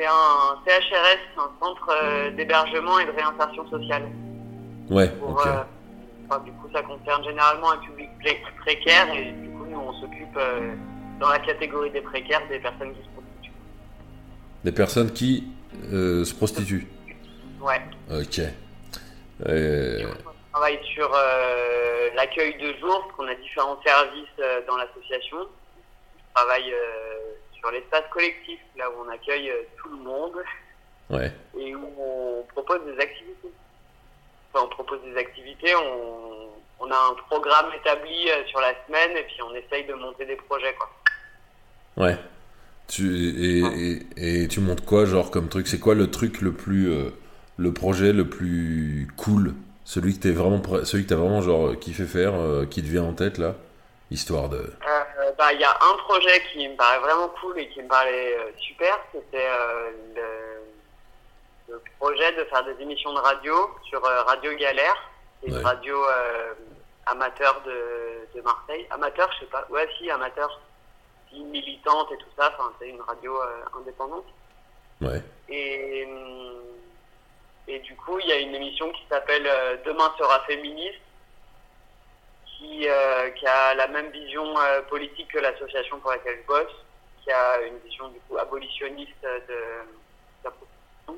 c'est un CHRS, un centre euh, d'hébergement et de réinsertion sociale. Ouais, Pour, euh, enfin, du coup, ça concerne généralement un public pré- précaire et du coup, nous, on s'occupe euh, dans la catégorie des précaires des personnes qui se prostituent. Des personnes qui euh, se prostituent. Ouais. Ok. Euh, On travaille sur euh, l'accueil de jour, parce qu'on a différents services dans l'association. On travaille sur l'espace collectif, là où on accueille euh, tout le monde ouais. et où on propose des activités. Enfin, on propose des activités, on, on a un programme établi euh, sur la semaine et puis on essaye de monter des projets. Quoi. Ouais. Tu, et, et, et tu montes quoi, genre, comme truc? C'est quoi le truc le plus. euh, le projet le plus cool? Celui que t'es vraiment, pr- celui que t'as vraiment, genre, kiffé faire, euh, qui te vient en tête, là? Histoire de. Euh, bah, Il y a un projet qui me paraît vraiment cool et qui me paraît euh, super, c'était euh, le, le projet de faire des émissions de radio sur euh, Radio Galère, c'est une Ouais. radio euh, amateur de, de Marseille. Amateur, je sais pas, ouais si, amateur, si, militante et tout ça, enfin c'est une radio euh, indépendante. Ouais. Et, et du coup, il y a une émission qui s'appelle euh, Demain sera féministe, qui, euh, qui a la même vision euh, politique que l'association pour laquelle je bosse, qui a une vision du coup abolitionniste de, de la prostitution,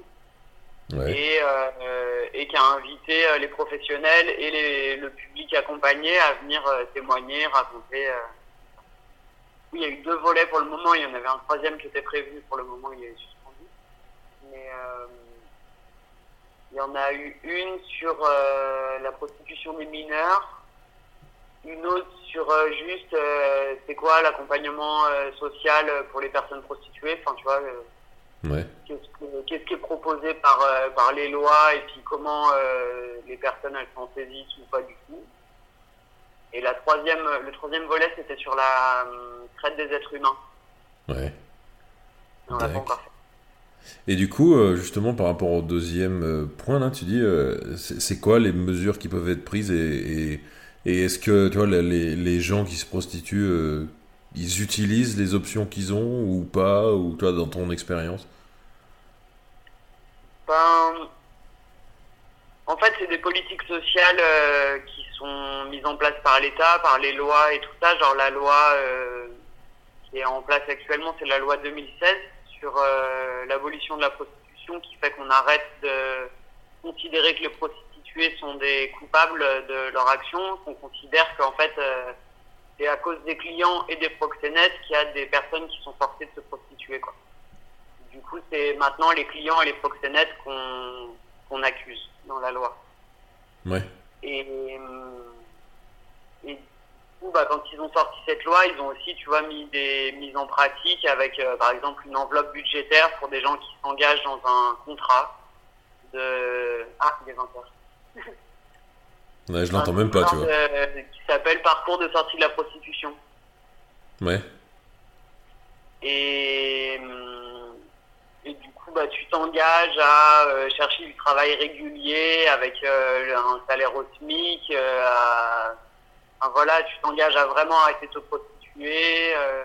Ouais. et, euh, et qui a invité les professionnels et les, le public accompagné à venir témoigner, raconter. Oui, il y a eu deux volets pour le moment, il y en avait un troisième qui était prévu, pour le moment il est suspendu. Mais il y en a eu une sur euh, la prostitution des mineurs, une autre sur euh, juste euh, c'est quoi l'accompagnement euh, social pour les personnes prostituées, enfin tu vois. Ouais. qu'est-ce que- qu'est-ce qui est proposé par, par les lois et puis comment les personnes elles s'en saisissent ou pas du tout? Et la troisième, le troisième volet, c'était sur la traite des êtres humains. Ouais. On l'a pas D'accord. encore fait. Et du coup, justement, par rapport au deuxième point, là, tu dis, c'est c'est quoi les mesures qui peuvent être prises et, et, et est-ce que, tu les, les- gens qui se prostituent, euh, ils utilisent les options qu'ils ont ou pas, ou toi, dans ton expérience? Ben, en fait, c'est des politiques sociales euh, qui sont mises en place par l'État, par les lois et tout ça. Genre la loi euh, qui est en place actuellement, c'est la loi 2016 sur l'abolition de la prostitution qui fait qu'on arrête de considérer que les prostituées sont des coupables de leur action, qu'on considère qu'en fait euh, c'est à cause des clients et des proxénètes qu'il y a des personnes qui sont forcées de se prostituer. Quoi. Du coup, c'est maintenant les clients et les proxénètes qu'on accuse dans la loi. Ouais. Et, euh, et du coup, bah, quand ils ont sorti cette loi, ils ont aussi, tu vois, mis des mises en pratique avec, euh, par exemple, une enveloppe budgétaire pour des gens qui s'engagent dans un contrat de... Ah, il est 20 heures. Ouais, je l'entends même pas, tu vois. de- qui s'appelle Parcours de sortie de la prostitution. Ouais. Et, hum, et du coup, bah, tu t'engages à euh, chercher du travail régulier avec euh, un salaire au SMIC. euh, à- enfin, voilà, tu t'engages à vraiment arrêter de te prostituer. euh,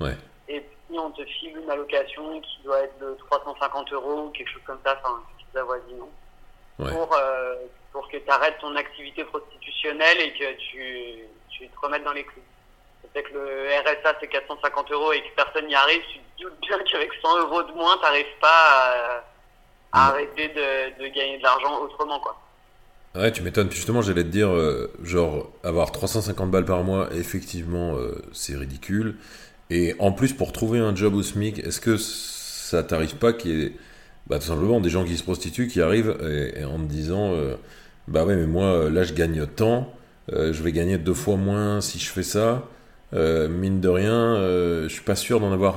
Ouais. et puis, on te file une allocation qui doit être de 350 euros ou quelque chose comme ça, enfin, quelque chose avoisinant, Ouais. pour, euh, pour que tu arrêtes ton activité prostitutionnelle et que tu, tu te remettes dans les clous. C'est que le RSA c'est 450 euros et que personne n'y arrive, tu te doutes bien qu'avec 100 euros de moins, t'arrives pas à, à arrêter de, de gagner de l'argent autrement, quoi. Ouais, tu m'étonnes. Justement, j'allais te dire, euh, genre, avoir 350 balles par mois, effectivement, euh, c'est ridicule. Et en plus, pour trouver un job au SMIC, est-ce que ça t'arrive pas qu'il y ait, bah, tout simplement, des gens qui se prostituent, qui arrivent et, en te disant, euh, bah ouais, mais moi, euh, là, je gagne tant, euh, je vais gagner deux fois moins si je fais ça. Mine de rien, je suis pas sûr d'en avoir.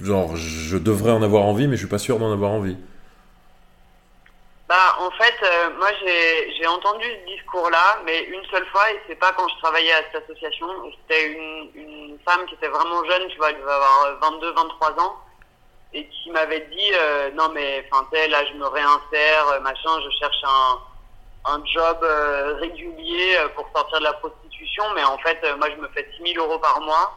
Genre, je devrais en avoir envie, mais je suis pas sûr d'en avoir envie. Bah, en fait, moi, j'ai entendu ce discours-là, mais une seule fois, et c'est pas quand je travaillais à cette association. C'était une, une femme qui était vraiment jeune, tu vois, elle devait avoir 22, 23 ans, et qui m'avait dit, euh, non, mais, enfin, là, je me réinsère, euh, machin, je cherche un, un job euh, régulier pour sortir de la prostitution, mais en fait, moi, je me fais 6 000 euros par mois.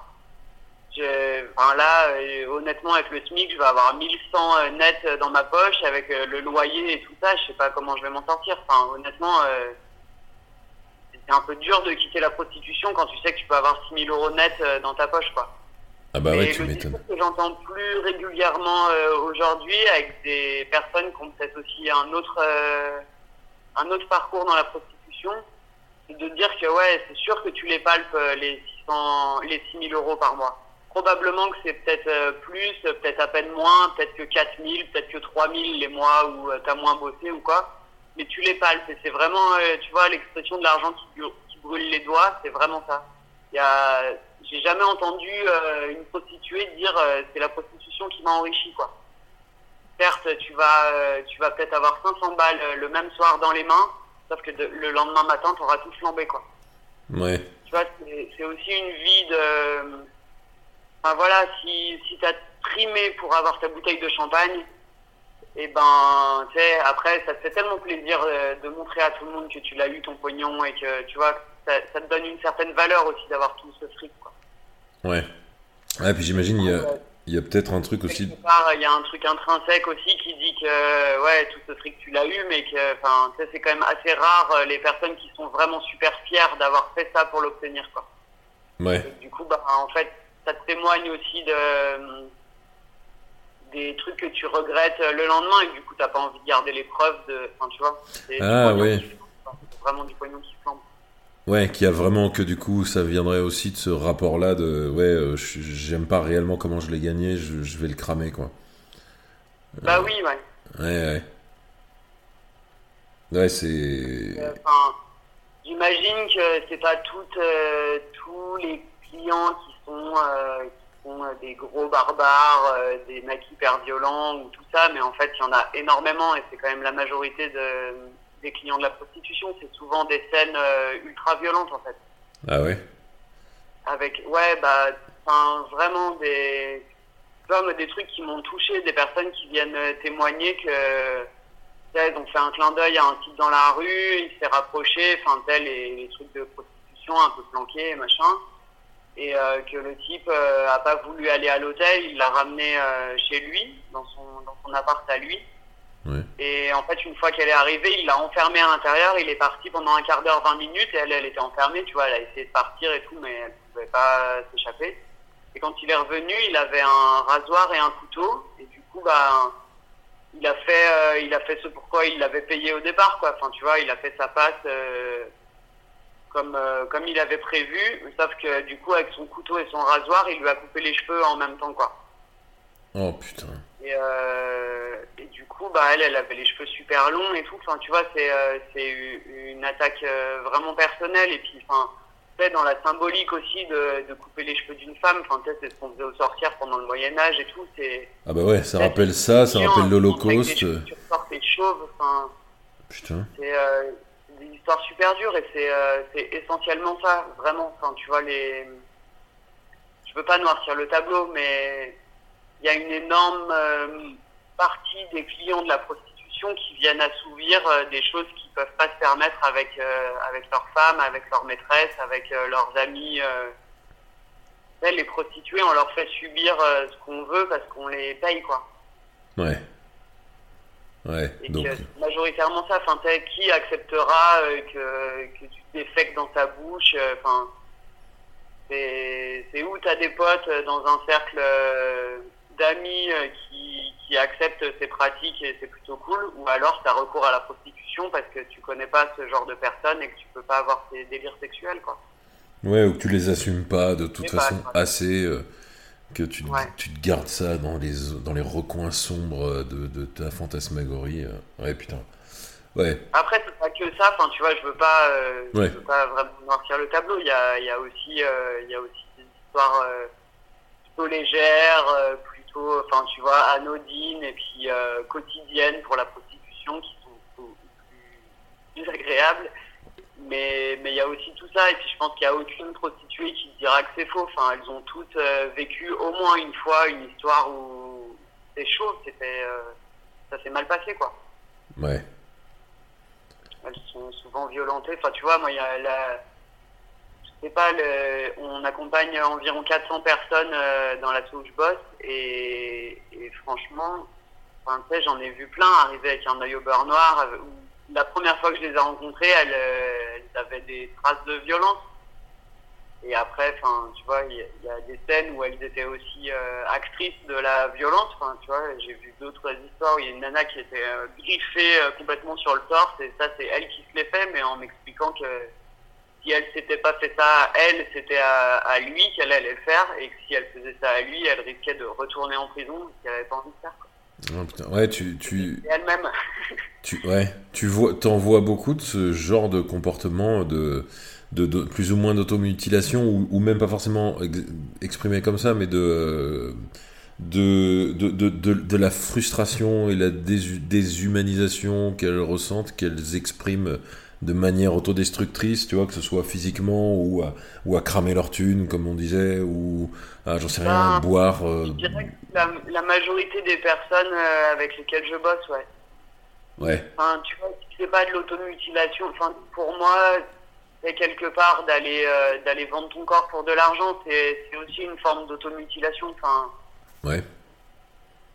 enfin là, honnêtement, avec le SMIC, je vais avoir 1100 euh, net dans ma poche avec le loyer et tout ça. Je sais pas comment je vais m'en sortir. Enfin, honnêtement, c'est un peu dur de quitter la prostitution quand tu sais que tu peux avoir 6000 euros net dans ta poche, quoi. Ah bah ouais, tu m'étonnes. que j'entends plus régulièrement aujourd'hui avec des personnes qui ont peut-être aussi un autre, un autre parcours dans la prostitution, c'est de dire que ouais, c'est sûr que tu les palpes les 600, les 6000 euros par mois probablement que c'est peut-être euh, plus, peut-être à peine moins, peut-être que 4000, peut-être que 3000 les mois où euh, tu as moins bossé ou quoi. Mais tu les palpes. C'est vraiment, euh, tu vois, l'expression de l'argent qui, qui, brûle les doigts, c'est vraiment ça. Il y a, j'ai jamais entendu une prostituée dire c'est la prostitution qui m'a enrichi, quoi. Certes, tu vas, tu vas peut-être avoir 500 balles le même soir dans les mains, sauf que le lendemain matin, tu auras tout flambé, quoi. Ouais. Tu vois, c'est aussi une vie de voilà, si, si tu as trimé pour avoir ta bouteille de champagne, et eh ben, tu sais, après, ça te fait tellement plaisir euh, de, montrer à tout le monde que tu l'as eu ton pognon et que, tu vois, ça, te donne une certaine valeur aussi d'avoir tout ce fric, quoi. Ouais. Ouais, puis j'imagine, il y a, il y a peut-être un truc aussi. Il y a un truc intrinsèque aussi qui dit que, ouais, tout ce fric, tu l'as eu, mais que, enfin, c'est quand même assez rare euh, les personnes qui sont vraiment super fières d'avoir fait ça pour l'obtenir, quoi. Ouais. du coup, bah, en fait, ça te témoigne aussi de des trucs que tu regrettes le lendemain et du coup t'as pas envie de garder les preuves de enfin tu vois ah ouais vraiment du pognon qui flambe ouais qui a vraiment que du coup ça viendrait aussi de ce rapport là de ouais euh, j'aime pas réellement comment je l'ai gagné je, vais le cramer quoi. Bah oui ouais. Ouais ouais. Ouais c'est euh, j'imagine que c'est pas toutes euh, tous les clients qui euh, qui sont des gros barbares, des mecs hyper violents ou tout ça, mais en fait, il y en a énormément et c'est quand même la majorité de, des clients de la prostitution. C'est souvent des scènes ultra violentes en fait. Ah ouais? Avec, ouais, bah, vraiment des, comme des trucs qui m'ont touché, des personnes qui viennent témoigner que ils ont fait un clin d'œil à un type dans la rue, il s'est rapproché, enfin, tel, les, les trucs de prostitution un peu planqués, machin et euh, que le type euh, a pas voulu aller à l'hôtel, il l'a ramené euh, chez lui, dans son, dans son appart à lui. Et en fait, une fois qu'elle est arrivée, il l'a enfermée à l'intérieur, il est parti pendant un quart d'heure, 20 minutes, et elle, elle était enfermée, tu vois, elle a essayé de partir et tout, mais elle pouvait pas s'échapper. Et quand il est revenu, il avait un rasoir et un couteau, et du coup, bah, il a fait, il a fait ce pourquoi il l'avait payé au départ, quoi. Enfin, tu vois, il a fait sa passe comme, euh, comme il avait prévu, sauf que du coup, avec son couteau et son rasoir, il lui a coupé les cheveux en même temps, quoi. Oh putain. Et, euh, et du coup, bah, elle, elle avait les cheveux super longs et tout. Enfin, tu vois, c'est euh, une attaque vraiment personnelle. Et puis, enfin, dans la symbolique aussi de, de couper les cheveux d'une femme, enfin, c'est ce qu'on faisait au sortir pendant le Moyen-Âge et tout. Ah bah ouais, ça rappelle ça, ça rappelle l'Holocauste. Tu ressortes tes chauves, enfin. Putain. C'est une histoire super dure et euh, c'est essentiellement ça, vraiment. Enfin, tu vois, les. Je veux pas noircir le tableau, mais il y a une énorme euh, partie des clients de la prostitution qui viennent assouvir euh, des choses qu'ils peuvent pas se permettre avec, avec leurs femmes, avec leurs maîtresses, avec leurs amis. les prostituées, on leur fait subir ce qu'on veut parce qu'on les paye, quoi. Ouais. Ouais, et donc... majoritairement ça, enfin, qui acceptera euh, que, que tu défectes dans ta bouche euh, c'est où tu as des potes euh, dans un cercle d'amis qui, qui acceptent ces pratiques et c'est plutôt cool, ou alors tu as recours à la prostitution parce que tu connais pas ce genre de personnes et que tu peux pas avoir tes délires sexuels, quoi. Ouais, ou que tu les assumes pas de toute façon assez que tu, tu te gardes ça dans les, dans les recoins sombres de, de ta fantasmagorie. Euh. Ouais, putain. Ouais. Après, c'est pas que ça, enfin, tu vois, je veux pas, euh, je veux pas vraiment noircir le tableau. Il y a, y a aussi, euh, il y a aussi des histoires plutôt légères, enfin, tu vois, anodines et puis quotidiennes pour la prostitution qui sont plus, plus agréables. Mais mais il y a aussi tout ça. Et puis je pense qu'il n'y a aucune prostituée qui dira que c'est faux. Enfin elles ont toutes euh, vécu au moins une fois une histoire où c'est chaud c'était euh, ça s'est mal passé quoi. Ouais. Elles sont souvent violentées. Enfin tu vois moi il y a la sais pas, le, on accompagne environ 400 personnes dans la où je bosse et, franchement, enfin, j'en ai vu plein arriver avec un œil au beurre noir. la première fois que je les ai rencontrées, elles, elles avaient des traces de violence. Et après, enfin, tu vois, il y, a des scènes où elles étaient aussi euh, actrices de la violence. Enfin, tu vois, j'ai vu d'autres histoires où il y a une nana qui était euh, griffée euh, complètement sur le torse, et ça, c'est elle qui se l'est fait, mais en m'expliquant que si elle s'était pas fait ça à elle, c'était à, lui qu'elle allait le faire, et que si elle faisait ça à lui, elle risquait de retourner en prison, qu'elle avait pas envie de faire. Oh, putain. Ouais, tu, tu... Elle-même. tu, ouais, tu vois, t'en vois beaucoup de ce genre de comportement de de, plus ou moins d'automutilation, ou, ou, même pas forcément exprimé comme ça, mais de, de, de, de la frustration et la déshumanisation qu'elles ressentent, qu'elles expriment de manière autodestructrice, tu vois, que ce soit physiquement ou à, ou à cramer leur thune, comme on disait, ou à, j'en sais rien, bah, boire. Euh, je dirais que la, majorité des personnes euh, avec lesquelles je bosse, ouais. Ouais. Enfin, tu vois, c'est pas de l'automutilation. Enfin, pour moi, c'est quelque part d'aller euh, d'aller vendre ton corps pour de l'argent, c'est aussi une forme d'automutilation. Enfin. Ouais.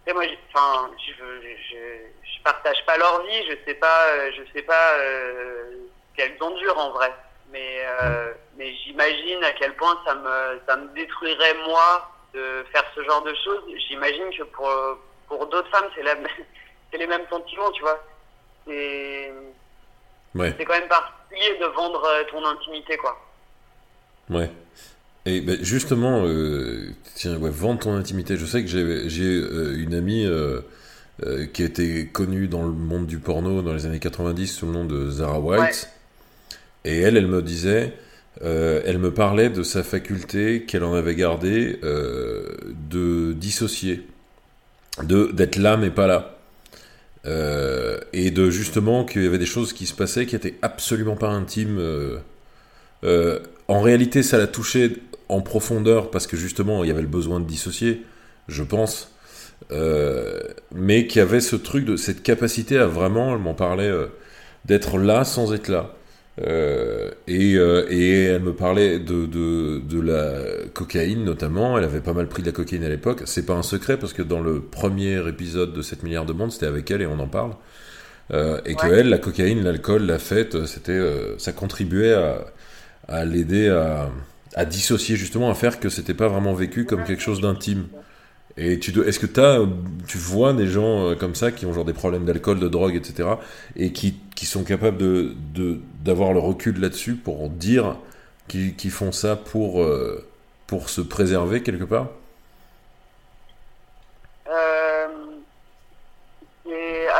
Et moi, enfin, je, je, je, partage pas leur vie, je sais pas, euh, je sais pas euh, qu'elles endurent en vrai, mais euh, mais j'imagine à quel point ça me ça me détruirait moi de faire ce genre de choses. J'imagine que pour pour d'autres femmes c'est la c'est les mêmes sentiments, tu vois. C'est ouais. c'est quand même pas de vendre euh, ton intimité, quoi. Ouais. Et ben justement, euh, tiens, ouais, ton intimité. Je sais que j'ai euh, une amie qui a été connue dans le monde du porno dans les années 90 sous le nom de Zara White. Et elle, elle me disait, elle me parlait de sa faculté qu'elle en avait gardée de dissocier, de d'être là mais pas là. Euh, et de justement qu'il y avait des choses qui se passaient qui étaient absolument pas intimes. Euh, euh, en réalité, ça l'a touché en profondeur parce que justement il y avait le besoin de dissocier, je pense. mais qui avait ce truc de cette capacité à vraiment, elle m'en parlait, d'être là sans être là. Euh, et, euh, et, elle me parlait de, de, de, la cocaïne notamment. Elle avait pas mal pris de la cocaïne à l'époque. C'est pas un secret parce que dans le premier épisode de 7 milliards de monde, c'était avec elle et on en parle. Euh, et que elle, la cocaïne, l'alcool, la fête, c'était, euh, ça contribuait à, à l'aider à, à, dissocier justement, à faire que c'était pas vraiment vécu comme quelque chose d'intime. Et tu est-ce que as, tu vois des gens euh, comme ça qui ont genre des problèmes d'alcool, de drogue, etc. et qui, qui sont capables de, d'avoir le recul là-dessus pour dire qu'ils, font ça pour, euh, pour se préserver quelque part? Euh,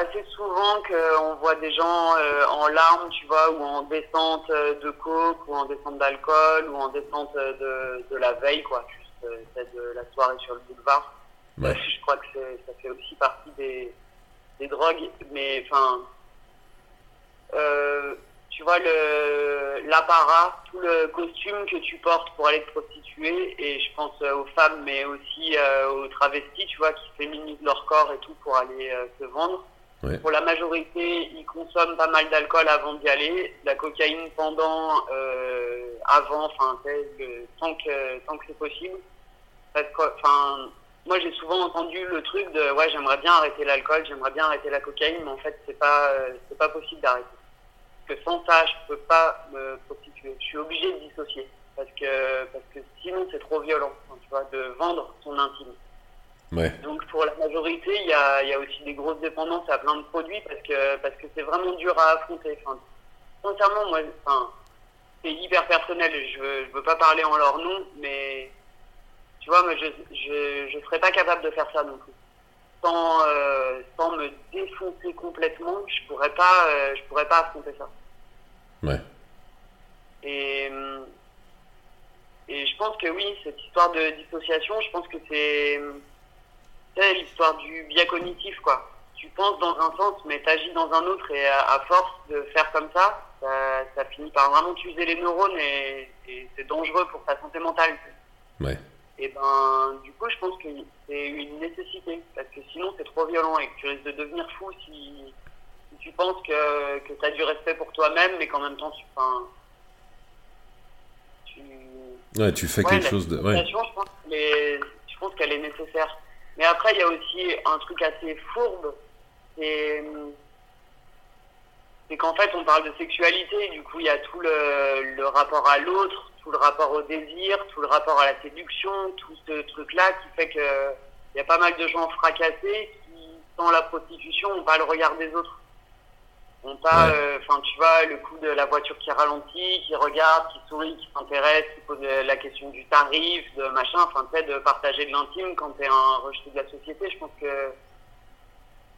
assez souvent qu'on voit des gens en larmes, tu vois, ou en descente de coke, ou en descente d'alcool, ou en descente de, de la veille, quoi, juste de la soirée sur le boulevard. Je crois que ça fait aussi partie des, des drogues, mais enfin, euh, tu vois l'apparat, tout le costume que tu portes pour aller te prostituer, et je pense euh, aux femmes, mais aussi euh, aux travestis, tu vois, qui féminisent leur corps et tout pour aller se vendre. Pour la majorité, ils consomment pas mal d'alcool avant d'y aller, la cocaïne pendant, avant, enfin, tant que tant que c'est possible. Parce que, enfin moi j'ai souvent entendu le truc de ouais j'aimerais bien arrêter l'alcool, j'aimerais bien arrêter la cocaïne, mais en fait c'est pas euh, c'est pas possible d'arrêter. Parce que sans ça je peux pas me prostituer. Je suis obligé de dissocier parce que parce que sinon c'est trop violent, tu vois, de vendre son intime. Ouais. Donc pour la majorité il y a, y a aussi des grosses dépendances à plein de produits parce que parce que c'est vraiment dur à affronter. Enfin, sincèrement moi enfin c'est hyper personnel, je veux, je veux pas parler en leur nom, mais tu vois, mais je, je, je serais pas capable de faire ça non plus. Sans, euh, sans me défoncer complètement, je pourrais pas, euh, je pourrais pas affronter ça. Ouais. Et, et je pense que oui, cette histoire de dissociation, je pense que c'est, l'histoire du biais cognitif, quoi. Tu penses dans un sens, mais tu agis dans un autre, et à, force de faire comme ça, ça, ça finit par vraiment t'user les neurones, et, et c'est dangereux pour ta santé mentale. Ouais et ben du coup je pense que c'est une nécessité parce que sinon c'est trop violent et que tu risques de devenir fou si, tu penses que, que tu as du respect pour toi-même mais qu'en même temps tu, tu. Ouais, tu fais quelque chose de. Ouais. Je pense je pense qu'elle est nécessaire. Mais après, il y a aussi un truc assez fourbe. C'est qu'en fait, on parle de sexualité. Du coup, il y a tout le, le rapport à l'autre, tout le rapport au désir, tout le rapport à la séduction, tout ce truc-là qui fait que il y a pas mal de gens fracassés qui, sans la prostitution, n'ont pas le regard des autres. On pas, euh, enfin, tu vois, le coup de la voiture qui ralentit, qui regarde, qui sourit, qui s'intéresse, qui pose la question du tarif, de machin, enfin, tu de partager de l'intime quand t'es un rejeté de la société. Je pense que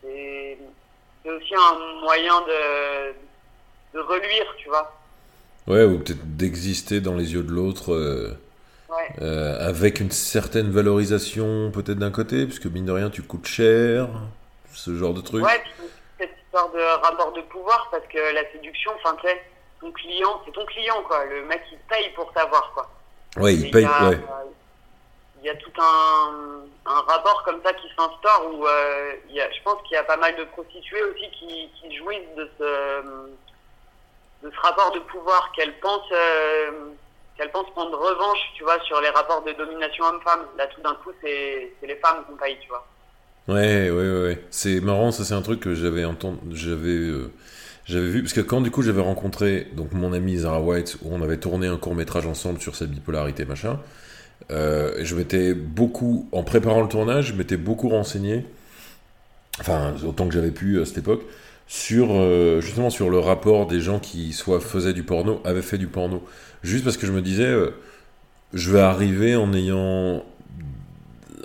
c'est aussi un moyen de, de reluire, tu vois. Ouais, ou peut-être d'exister dans les yeux de l'autre. Euh, euh, avec une certaine valorisation peut-être d'un côté, puisque mine de rien tu coûtes cher, ce genre de truc. Ouais, histoire de rapport de pouvoir, parce que la séduction, enfin tu sais, ton client, c'est ton client quoi, le mec il paye pour t'avoir quoi. Ouais, il paye, ouais. Il y a tout un, un rapport comme ça qui s'instaure où euh, il y a, je pense qu'il y a pas mal de prostituées aussi qui, qui jouissent de ce, de ce rapport de pouvoir qu'elles pensent euh, qu'elle pense prendre revanche, tu vois, sur les rapports de domination homme-femme. Là, tout d'un coup, c'est les femmes qui payent, tu vois. Ouais, ouais, ouais. C'est marrant, ça, c'est un truc que j'avais entendu, j'avais, euh, j'avais vu, parce que quand du coup j'avais rencontré donc mon amie Zara White, où on avait tourné un court métrage ensemble sur sa bipolarité, machin, euh, je m'étais beaucoup, en préparant le tournage, je m'étais beaucoup renseigné, enfin, autant que j'avais pu à cette époque, sur euh, justement sur le rapport des gens qui soit faisaient du porno, avaient fait du porno. Juste parce que je me disais, euh, je vais arriver en ayant.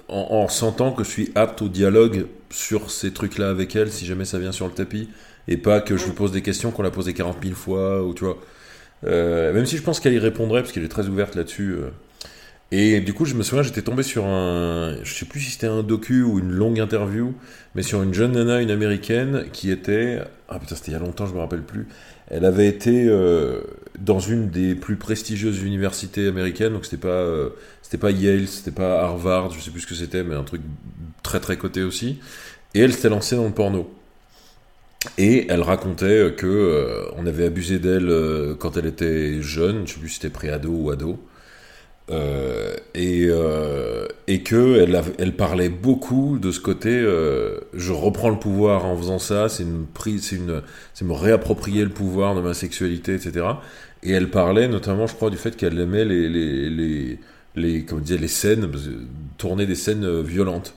En, sentant que je suis apte au dialogue sur ces trucs-là avec elle, si jamais ça vient sur le tapis, et pas que je lui pose des questions qu'on l'a posé 40 000 fois, ou tu vois. Euh, même si je pense qu'elle y répondrait, parce qu'elle est très ouverte là-dessus. Et du coup, je me souviens, j'étais tombé sur un, je sais plus si c'était un docu ou une longue interview, mais sur une jeune nana, une américaine, qui était, ah putain, c'était il y a longtemps, je me rappelle plus. Elle avait été euh, dans une des plus prestigieuses universités américaines, donc c'était pas, euh, c'était pas Yale, c'était pas Harvard, je sais plus ce que c'était, mais un truc très très coté aussi. Et elle s'était lancée dans le porno. Et elle racontait que euh, on avait abusé d'elle quand elle était jeune, je sais plus si c'était pré-ado ou ado euh, et, euh, et que elle, elle, parlait beaucoup de ce côté euh, je reprends le pouvoir en faisant ça c'est une prise c'est une c'est me réapproprier le pouvoir de ma sexualité etc et elle parlait notamment je crois du fait qu'elle aimait les les les, les comme disait les scènes tourner des scènes violentes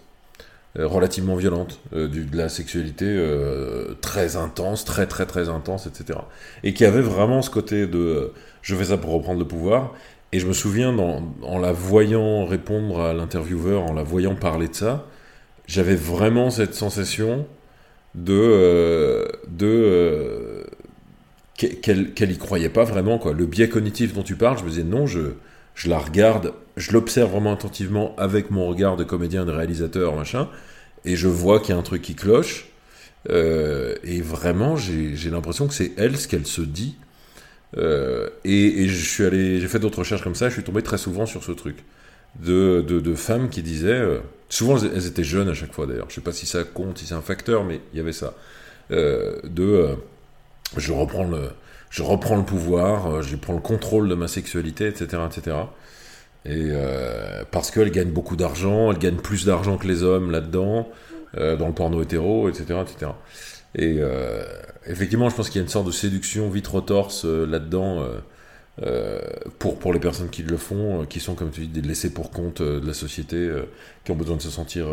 relativement violentes de la sexualité très intense très très très intense etc et qui avait vraiment ce côté de je fais ça pour reprendre le pouvoir et je me souviens, en la voyant répondre à l'intervieweur, en la voyant parler de ça, j'avais vraiment cette sensation de, euh, de euh, qu'elle y croyait pas vraiment. Quoi. Le biais cognitif dont tu parles, je me disais non, je, je la regarde, je l'observe vraiment attentivement avec mon regard de comédien, de réalisateur, machin, et je vois qu'il y a un truc qui cloche. Euh, et vraiment, j'ai l'impression que c'est elle ce qu'elle se dit euh, et, je suis allé, j'ai fait d'autres recherches comme ça, je suis tombé très souvent sur ce truc de, de, femmes qui disaient, euh, souvent elles étaient jeunes à chaque fois d'ailleurs, je sais pas si ça compte, si c'est un facteur, mais il y avait ça, euh, de je reprends le, je reprends le pouvoir, je prends le contrôle de ma sexualité, etc., etc. Et parce qu'elles gagnent beaucoup d'argent, elles gagnent plus d'argent que les hommes là-dedans, dans le porno hétéro, etc., etc. Et effectivement, je pense qu'il y a une sorte de séduction vitre-torse euh, là-dedans euh, pour, pour les personnes qui le font, qui sont, comme tu dis, des laissés pour compte de la société, qui ont besoin de se sentir,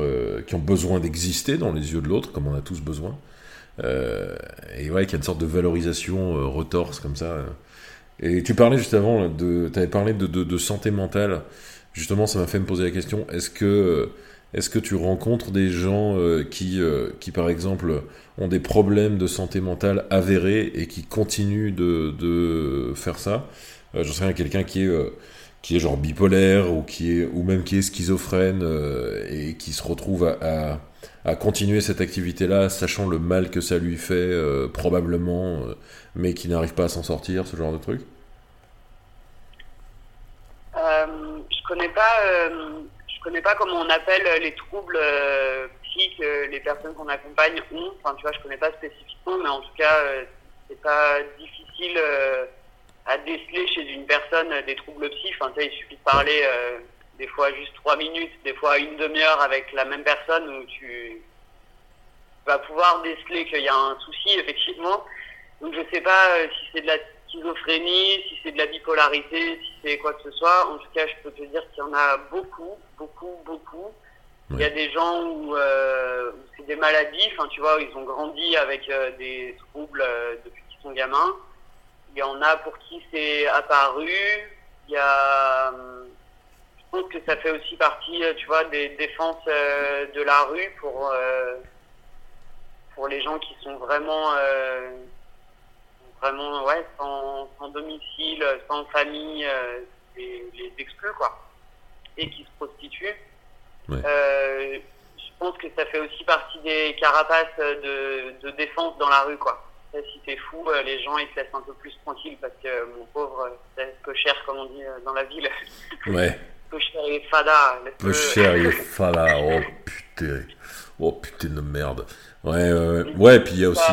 qui ont besoin d'exister dans les yeux de l'autre, comme on a tous besoin. et ouais, qu'il y a une sorte de valorisation retorse comme ça. Et tu parlais juste avant, tu avais parlé de, de, de, santé mentale. Justement, ça m'a fait me poser la question, est-ce que est-ce que tu rencontres des gens euh, qui, euh, qui, par exemple, ont des problèmes de santé mentale avérés et qui continuent de, de faire ça? Euh, J'en sais rien, quelqu'un qui est, est genre bipolaire ou même qui est schizophrène et qui se retrouve à, à, continuer cette activité-là, sachant le mal que ça lui fait, probablement, mais qui n'arrive pas à s'en sortir, ce genre de truc? Je connais pas je connais pas comment on appelle euh, les troubles euh, psychiques que euh, les personnes qu'on accompagne ont. Enfin, tu vois, je connais pas spécifiquement, mais en tout cas, c'est pas difficile à déceler chez une personne des troubles psy. Enfin, il suffit de parler des fois juste trois minutes, des fois une demi-heure avec la même personne où tu vas pouvoir déceler qu'il y a un souci, effectivement. Donc je sais pas si c'est de la schizophrénie, si c'est de la bipolarité, si c'est quoi que ce soit. En tout cas, je peux te dire qu'il y en a beaucoup, beaucoup, beaucoup. Il y a des gens où, euh, c'est des maladies, enfin tu vois, ils ont grandi avec euh, des troubles euh, depuis qu'ils sont gamins. Il y en a pour qui c'est apparu. Il y a, je pense que ça fait aussi partie, tu vois, des défenses de la rue pour pour les gens qui sont vraiment vraiment ouais sans, sans, domicile, sans famille, les, les exclus quoi, et qui se prostituent. Euh, je pense que ça fait aussi partie des carapaces de, défense dans la rue, quoi. Si t'es fou, euh, les gens ils te laissent un peu plus tranquille parce que mon pauvre, c'est peu cher comme on dit euh, dans la ville. Ouais. peu cher et fada. Peu cher et fada. Oh putain. Oh putain de merde. Ouais, ouais, ouais. puis il y a aussi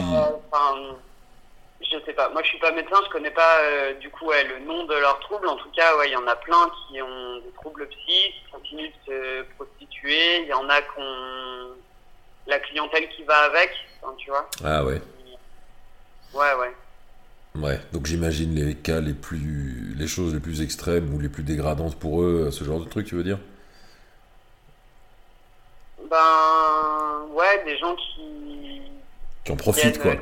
je sais pas. Moi, je suis pas médecin, je connais pas euh, du coup le nom de leurs troubles. En tout cas, ouais, il y en a plein qui ont des troubles psy, qui continuent de se prostituer. Il y en a qui ont la clientèle qui va avec, tu vois. Ah ouais. Ouais, ouais. Ouais, donc j'imagine les cas les plus, les choses les plus extrêmes ou les plus dégradantes pour eux, ce genre de truc, tu veux dire? Ben, ouais, des gens qui. Qui en profitent, quoi.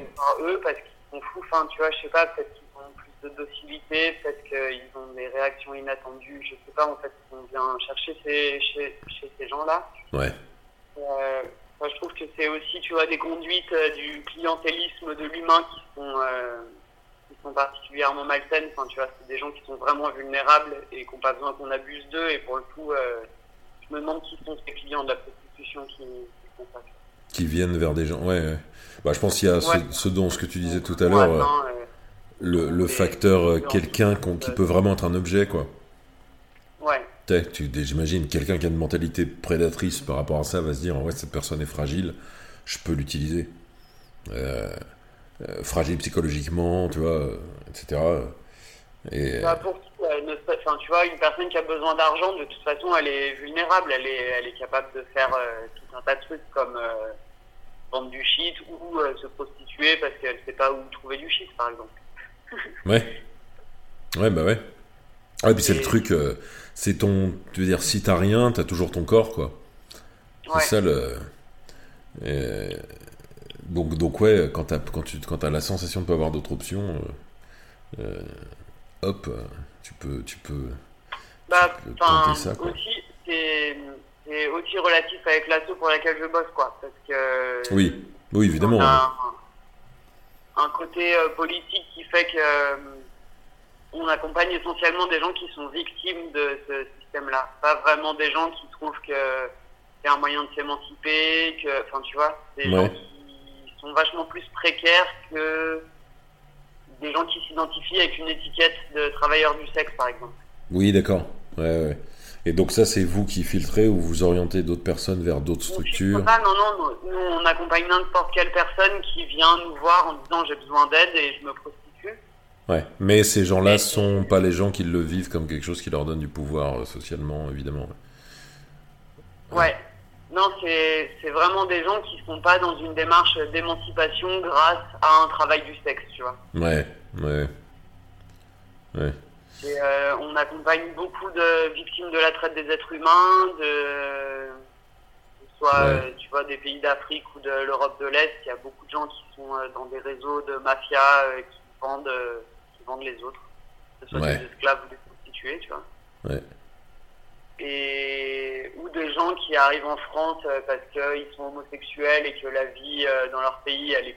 Eux, parce fou. Enfin, tu vois, je sais pas, peut-être qu'ils ont plus de docilité, peut-être qu'ils ont des réactions inattendues. Je sais pas, en fait, on vient chercher ces, chez, chez ces gens-là. Ouais. Euh, moi, je trouve que c'est aussi, tu vois, des conduites euh, du clientélisme de l'humain qui sont, euh, qui sont particulièrement malsaines. Enfin, tu vois, c'est des gens qui sont vraiment vulnérables et qui n'ont pas besoin qu'on abuse d'eux. Et pour le coup, je me demande qui sont ces clients de la prostitution qui, qui font ça qui viennent vers des gens. Ouais, Bah, je pense qu'il y a ce, dont ce que tu disais tout à l'heure, euh, le, le facteur euh, quelqu'un qui peut vraiment être un objet, quoi. Ouais. J'imagine quelqu'un qui a une mentalité prédatrice par rapport à ça va se dire ouais cette personne est fragile, je peux l'utiliser. Euh, fragile psychologiquement, tu vois, etc. Et... Bah pour, enfin, tu vois, une personne qui a besoin d'argent, de toute façon, elle est vulnérable, elle est, elle est capable de faire tout un tas de trucs comme vendre du shit ou euh, se prostituer parce qu'elle sait pas où trouver du shit, par exemple. ouais. Ouais, bah ouais. Ah, et puis c'est le truc, euh, c'est ton. Tu veux dire, si t'as rien, t'as toujours ton corps, quoi. C'est ça le. donc, donc, ouais, quand, as, quand tu quand as la sensation de pas avoir d'autres options, euh, hop, peux. Tu peux, bah, tu peux ça, quoi. Aussi, c'est aussi relatif avec l'asso pour laquelle je bosse, quoi. Parce que. Oui, oui, évidemment. un, côté euh, politique qui fait que euh, on accompagne essentiellement des gens qui sont victimes de ce système-là. Pas vraiment des gens qui trouvent que c'est un moyen de s'émanciper, que, enfin, tu vois, des gens qui sont vachement plus précaires que des gens qui s'identifient avec une étiquette de travailleur du sexe, par exemple. Oui, d'accord. Ouais, ouais. Et donc ça, c'est vous qui filtrez ou vous orientez d'autres personnes vers d'autres structures Non, non, non. Nous, on accompagne n'importe quelle personne qui vient nous voir en disant j'ai besoin d'aide et je me prostitue. Ouais, mais ces gens-là sont pas les gens qui le vivent comme quelque chose qui leur donne du pouvoir euh, socialement, évidemment. Ouais. Non, c'est vraiment des gens qui sont pas dans une démarche d'émancipation grâce à un travail du sexe, tu vois. Ouais, ouais. Ouais. Euh, on accompagne beaucoup de victimes de la traite des êtres humains, de, soit euh, tu vois des pays d'Afrique ou de l'Europe de l'Est. Il y a beaucoup de gens qui sont euh, dans des réseaux de mafia qui vendent, qui vendent les autres, que ce soit des esclaves ou des prostituées, tu vois. Et ou des gens qui arrivent en France parce qu'ils sont homosexuels et que la vie dans leur pays elle est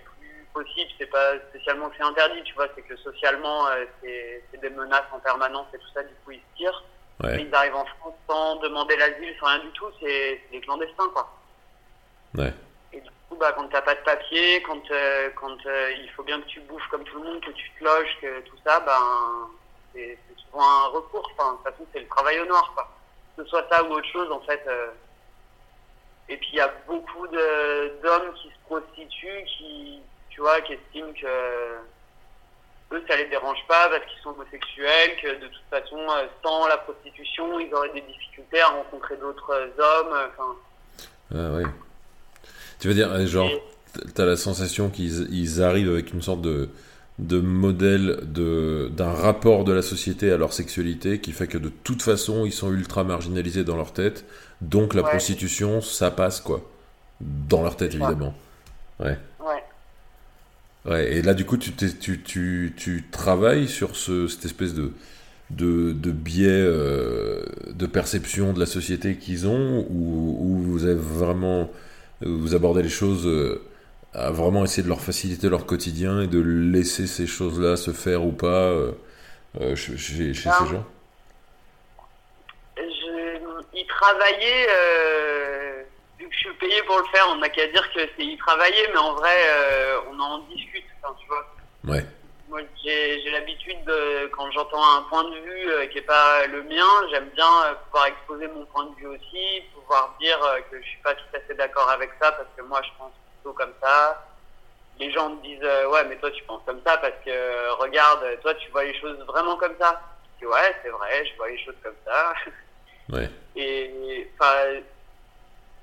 possible, c'est pas spécialement que c'est interdit, tu vois, c'est que socialement, euh, c'est des menaces en permanence et tout ça, du coup, ils se tirent. Ils arrivent en France sans demander l'asile, sans rien du tout, c'est des clandestins, quoi. Ouais. Et du coup, bah, quand t'as pas de papier, quand, euh, quand euh, il faut bien que tu bouffes comme tout le monde, que tu te loges, que tout ça, ben, c'est souvent un recours, enfin, de toute façon, c'est le travail au noir, quoi. Que ce soit ça ou autre chose, en fait. Et puis, il y a beaucoup d'hommes qui se prostituent, qui, tu vois, qui estiment que eux, ça les dérange pas parce qu'ils sont homosexuels, que de toute façon, sans la prostitution, ils auraient des difficultés à rencontrer d'autres hommes. Enfin. Ah oui. Tu veux dire, genre, t'as la sensation qu'ils arrivent avec une sorte de de modèle de d'un rapport de la société à leur sexualité qui fait que de toute façon ils sont ultra marginalisés dans leur tête. Donc la prostitution ça passe quoi. Dans leur tête évidemment. Ouais. Ouais. Ouais et là du coup tu tu, tu, tu travailles sur ce, cette espèce de de, de biais euh, de perception de la société qu'ils ont ou, ou, vous avez vraiment vous abordez les choses euh, à vraiment essayer de leur faciliter leur quotidien et de laisser ces choses-là se faire ou pas euh, euh, chez, chez ces gens je, Y travailler, euh, vu que je suis payé pour le faire, on n'a qu'à dire que c'est y travailler, mais en vrai, on en discute, tu vois. Ouais. Moi, j'ai l'habitude, quand j'entends un point de vue qui n'est pas le mien, j'aime bien pouvoir exposer mon point de vue aussi, pouvoir dire que je suis pas tout à fait d'accord avec ça, parce que moi, je pense comme ça. Les gens me disent euh, ouais mais toi tu penses comme ça parce que euh, regarde toi tu vois les choses vraiment comme ça. Je dis ouais c'est vrai je vois les choses comme ça. Ouais. Et enfin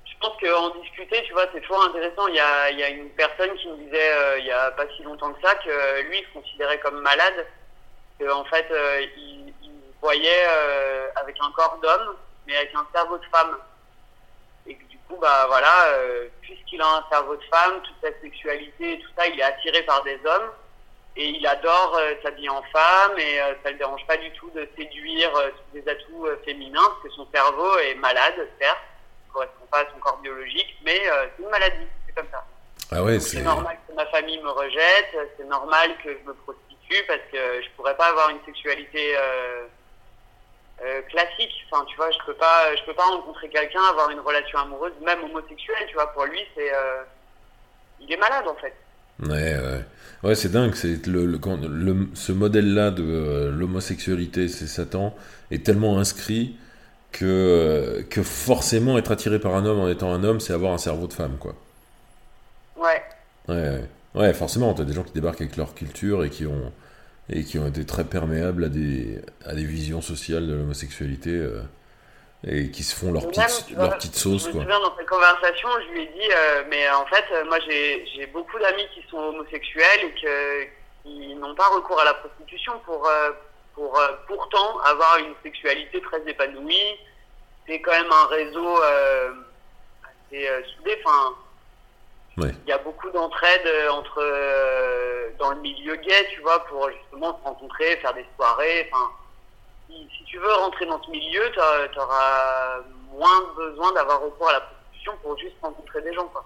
je pense qu'en discuter tu vois c'est toujours intéressant. Il y a, y a une personne qui me disait euh, il y a pas si longtemps que ça que lui il se considérait comme malade. Que en fait il, il, voyait avec un corps d'homme mais avec un cerveau de femme coup, bah voilà, euh, puisqu'il a un cerveau de femme, toute sa sexualité et tout ça, il est attiré par des hommes et il adore euh, s'habiller en femme et euh, ça le dérange pas du tout de séduire sous des atouts féminins parce que son cerveau est malade, certes, ne correspond pas à son corps biologique, mais c'est une maladie, c'est comme ça. Ah ouais, c'est normal que ma famille me rejette, c'est normal que je me prostitue parce que je pourrais pas avoir une sexualité euh, classique. Enfin, tu vois, je peux pas, je peux pas rencontrer quelqu'un, avoir une relation amoureuse, même homosexuelle. Tu vois, pour lui, c'est, euh, il est malade en fait. Ouais, ouais, ouais c'est dingue. C'est le, le, ce modèle-là de euh, l'homosexualité, c'est Satan, est tellement inscrit que que forcément être attiré par un homme en étant un homme, c'est avoir un cerveau de femme, quoi. Ouais. Ouais, ouais, forcément. T'as des gens qui débarquent avec leur culture et qui ont et qui ont été très perméables à des, à des visions sociales de l'homosexualité euh, et qui se font leur petite, leur petite sauce. Je me souviens dans cette conversation, je lui ai dit, euh, mais en fait, euh, moi j'ai beaucoup d'amis qui sont homosexuels et que, qui n'ont pas recours à la prostitution pour, pour pourtant avoir une sexualité très épanouie. C'est quand même un réseau assez soudé. Enfin, il y a beaucoup d'entraide euh, entre euh, dans le milieu gay, tu vois, pour justement se rencontrer, faire des soirées. Enfin, si, tu veux rentrer dans ce milieu, tu auras moins besoin d'avoir recours à la prostitution pour juste rencontrer des gens, quoi.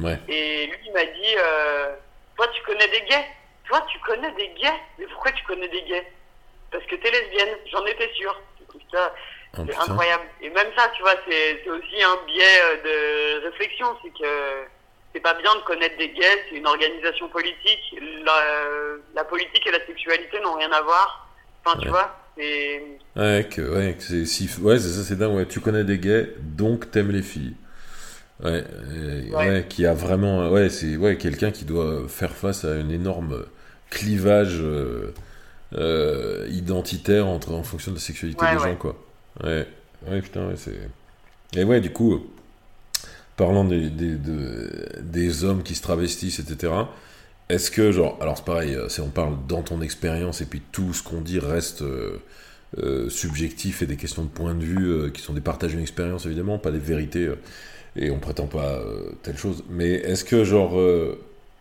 Ouais. Et lui, il m'a dit, euh, toi, tu connais des gays? Toi, tu connais des gays? Mais pourquoi tu connais des gays? Parce que t'es lesbienne, j'en étais sûr. Oh, c'est incroyable. Et même ça, tu vois, c'est aussi un biais de réflexion, c'est que c'est pas bien de connaître des gays, c'est une organisation politique. La, politique et la sexualité n'ont rien à voir. Enfin, tu vois, c'est. Ouais, que, ouais, c'est si, ouais, c'est ça, c'est dingue. Ouais, tu connais des gays, donc t'aimes les filles. Ouais, ouais. qui a vraiment, ouais, c'est ouais, quelqu'un qui doit faire face à un énorme clivage euh, euh, identitaire entre en fonction de la sexualité des gens, quoi. Ouais, ouais, putain, ouais, c'est. Et ouais, du coup parlant des, des, hommes qui se travestissent, etc. Est-ce que, genre, alors c'est pareil, c'est on parle dans ton expérience et puis tout ce qu'on dit reste euh, euh, subjectif et des questions de point de vue euh, qui sont des partages d'une expérience évidemment, pas des vérités et on prétend pas telle chose. Mais est-ce que, genre,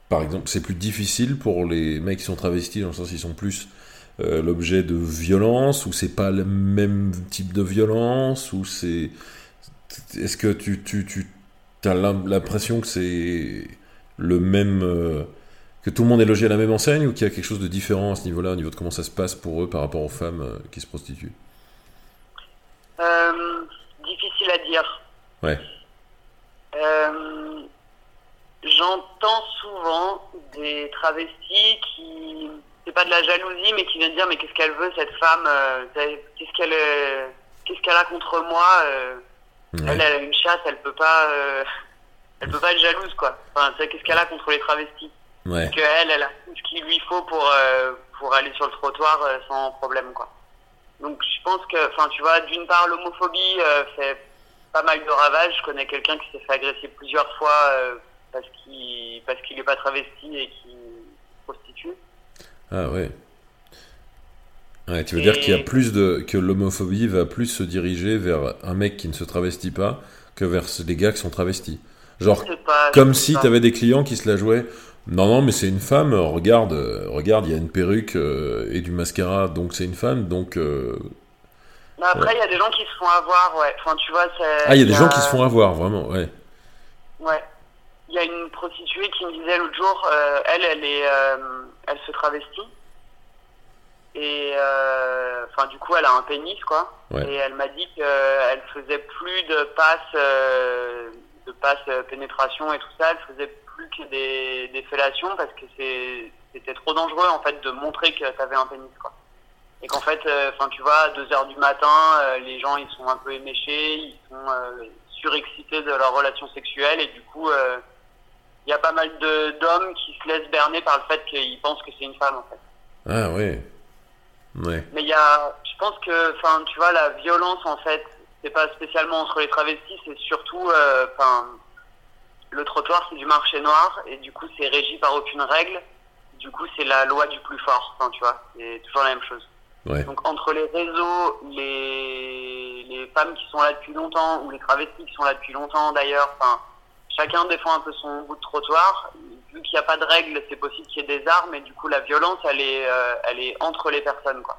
par exemple, c'est plus difficile pour les mecs qui sont travestis dans le sens qu'ils sont plus l'objet de violence ou c'est pas le même type de violence ou c'est est-ce que tu, tu T'as l'impression que c'est le même. Euh, que tout le monde est logé à la même enseigne ou qu'il y a quelque chose de différent à ce niveau-là, au niveau de comment ça se passe pour eux par rapport aux femmes euh, qui se prostituent? Euh, Difficile à dire. Ouais. J'entends souvent des travestis qui. C'est pas de la jalousie, mais qui viennent dire Mais qu'est-ce qu'elle veut, cette femme Qu'est-ce qu'elle qu'est-ce qu'elle a contre moi elle, a une chatte, elle peut pas, euh, elle peut pas être jalouse, quoi. Enfin, qu'est-ce qu'elle a contre les travestis? Ouais. Que elle, elle a tout ce qu'il lui faut pour, euh, pour aller sur le trottoir euh, sans problème, quoi. Donc je pense que, enfin, tu vois, d'une part, l'homophobie fait pas mal de ravages. Je connais quelqu'un qui s'est fait agresser plusieurs fois parce qu'il parce qu'il est pas travesti et qui prostitue. Ah ouais. Ouais, tu veux Et- dire qu'il y a plus de que l'homophobie va plus se diriger vers un mec qui ne se travestit pas que vers des gars qui sont travestis. Genre pas comme si t'avais des clients qui se la jouaient. Non non mais c'est une femme. Regarde regarde il y a une perruque euh, et du mascara donc c'est une femme donc. euh, Mais après, il y a des gens qui se font avoir, ouais. Enfin, tu vois, c'est. Ah il y a des gens qui se font avoir vraiment ouais. Ouais. Il y a une prostituée qui me disait l'autre jour, euh, elle, elle est, elle se travestit. Et, euh, enfin, du coup, elle a un pénis, quoi. Ouais. Et elle m'a dit qu'elle faisait plus de passes, euh, de passes euh, pénétration et tout ça. Elle faisait plus que des, des fellations parce que c'est, c'était trop dangereux, en fait, de montrer que t'avais un pénis, quoi. Et qu'en fait, euh, enfin, tu vois, à 2 heures du matin, euh, les gens, ils sont un peu éméchés, ils sont euh, surexcités de leur relation sexuelle et du coup, euh, il y a pas mal de, d'hommes qui se laissent berner par le fait qu'ils pensent que c'est une femme, en fait. Ah ouais. Ouais. Mais il y a, je pense que, enfin, tu vois, la violence, en fait, c'est pas spécialement entre les travestis, c'est surtout, euh, enfin, le trottoir, c'est du marché noir, et du coup, c'est régi par aucune règle. Du coup, c'est la loi du plus fort, enfin, tu vois, c'est toujours la même chose. Ouais. Donc, entre les réseaux, les, les femmes qui sont là depuis longtemps, ou les travestis qui sont là depuis longtemps, d'ailleurs, enfin, chacun défend un peu son bout de trottoir. Vu qu'il n'y a pas de règles, c'est possible qu'il y ait des armes, et du coup, la violence, elle est, euh, elle est entre les personnes, quoi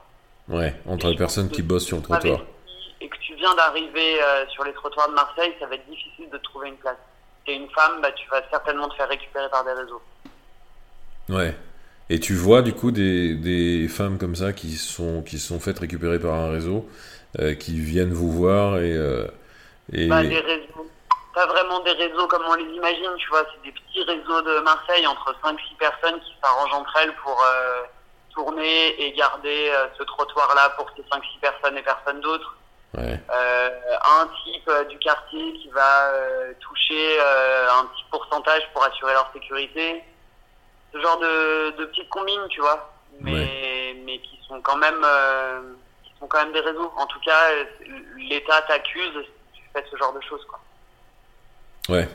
Ouais. Entre les personnes qui bossent sur le trottoir. et que tu viens d'arriver euh, sur les trottoirs de Marseille, ça va être difficile de trouver une place. Si t'es une femme, bah, tu vas certainement te faire récupérer par des réseaux. Ouais. Et tu vois du coup des, des femmes comme ça qui sont qui se sont faites récupérer par un réseau, euh, qui viennent vous voir et et Bah, des réseaux, pas vraiment des réseaux comme on les imagine, tu vois, c'est des petits réseaux de Marseille entre 5-6 personnes qui s'arrangent entre elles pour euh, tourner et garder euh, ce trottoir-là pour ces 5-6 personnes et personne d'autre. ouais euh, un type euh, du quartier qui va euh, toucher euh, un petit pourcentage pour assurer leur sécurité. Ce genre de, de petites combines, tu vois, mais, mais qui sont quand même euh, qui sont quand même des réseaux. En tout cas, l'État t'accuse si tu fais ce genre de choses, quoi. Ouais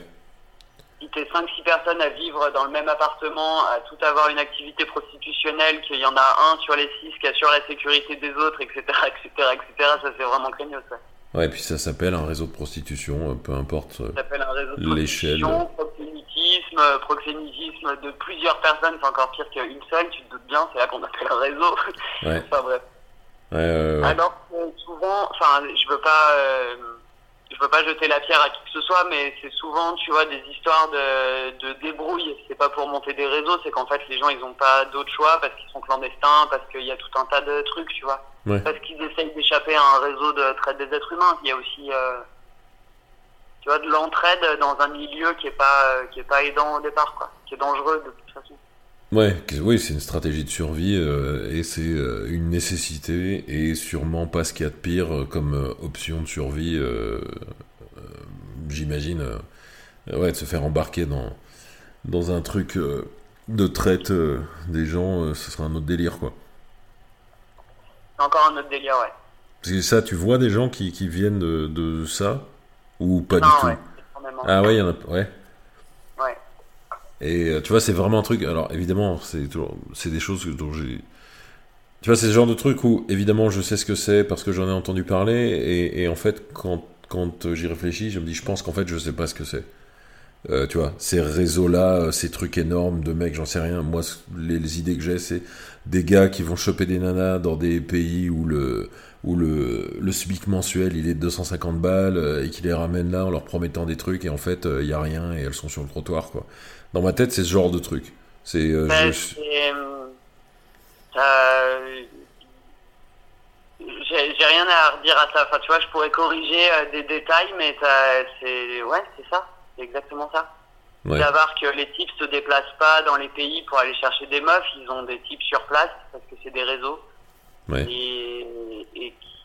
Si t'es 5-6 personnes à vivre dans le même appartement, à tout avoir une activité prostitutionnelle, qu'il y en a un sur les 6 qui assure la sécurité des autres, etc., etc., etc., ça c'est vraiment craignos, ça. ouais puis ça s'appelle un réseau de prostitution, euh, peu importe. euh, L'échelle. prostitution, proxénétisme, euh, proxénétisme de plusieurs personnes, c'est encore pire qu'une seule, tu te doutes bien, c'est là qu'on appelle un réseau. Ouais. enfin bref. Ouais, ouais, ouais. Alors souvent, enfin, je veux pas, euh, veux pas jeter la pierre à qui que ce soit, mais c'est souvent, tu vois, des histoires de, de débrouille. C'est pas pour monter des réseaux, c'est qu'en fait, les gens, ils ont pas d'autre choix parce qu'ils sont clandestins, parce qu'il y a tout un tas de trucs, tu vois. Ouais. Parce qu'ils essayent d'échapper à un réseau de traite des êtres humains. Il y a aussi, euh, tu vois, de l'entraide dans un milieu qui est pas, euh, qui est pas aidant au départ, quoi. Qui est dangereux de toute façon. Ouais, oui, c'est une stratégie de survie euh, et c'est euh, une nécessité et sûrement pas ce qu'il y a de pire euh, comme euh, option de survie, j'imagine, ouais, de se faire embarquer dans, dans un truc de traite des gens, ce sera un autre délire, quoi. Encore un autre délire, ouais. Parce que ça, tu vois des gens qui, qui viennent de, de ça ou pas non, du tout? ouais. Ah ouais, il y en a. Ouais. Et euh, tu vois, c'est vraiment un truc. Alors évidemment, c'est c'est des choses dont j'ai. Tu vois, c'est ce genre de truc où évidemment je sais ce que c'est parce que j'en ai entendu parler et, en fait quand quand euh, j'y réfléchis, je me dis, je pense qu'en fait je sais pas ce que c'est. Euh, tu vois, ces réseaux-là, euh, ces trucs énormes de mecs, j'en sais rien. Moi, les, les idées que j'ai, c'est des gars qui vont choper des nanas dans des pays où le où le, le mensuel il est de 250 balles euh, et qui les ramènent là en leur promettant des trucs et en fait il y a rien et elles sont sur le trottoir quoi. Dans ma tête, c'est ce genre de truc. C'est euh, Ben, je- euh, euh, j'ai rien à redire à ça. Enfin, tu vois, je pourrais corriger euh, des détails, mais c'est ouais, c'est ça, c'est exactement ça. ouais. Savoir que les types se déplacent pas dans les pays pour aller chercher des meufs, ils ont des types sur place parce que c'est des réseaux Ouais. et, et qui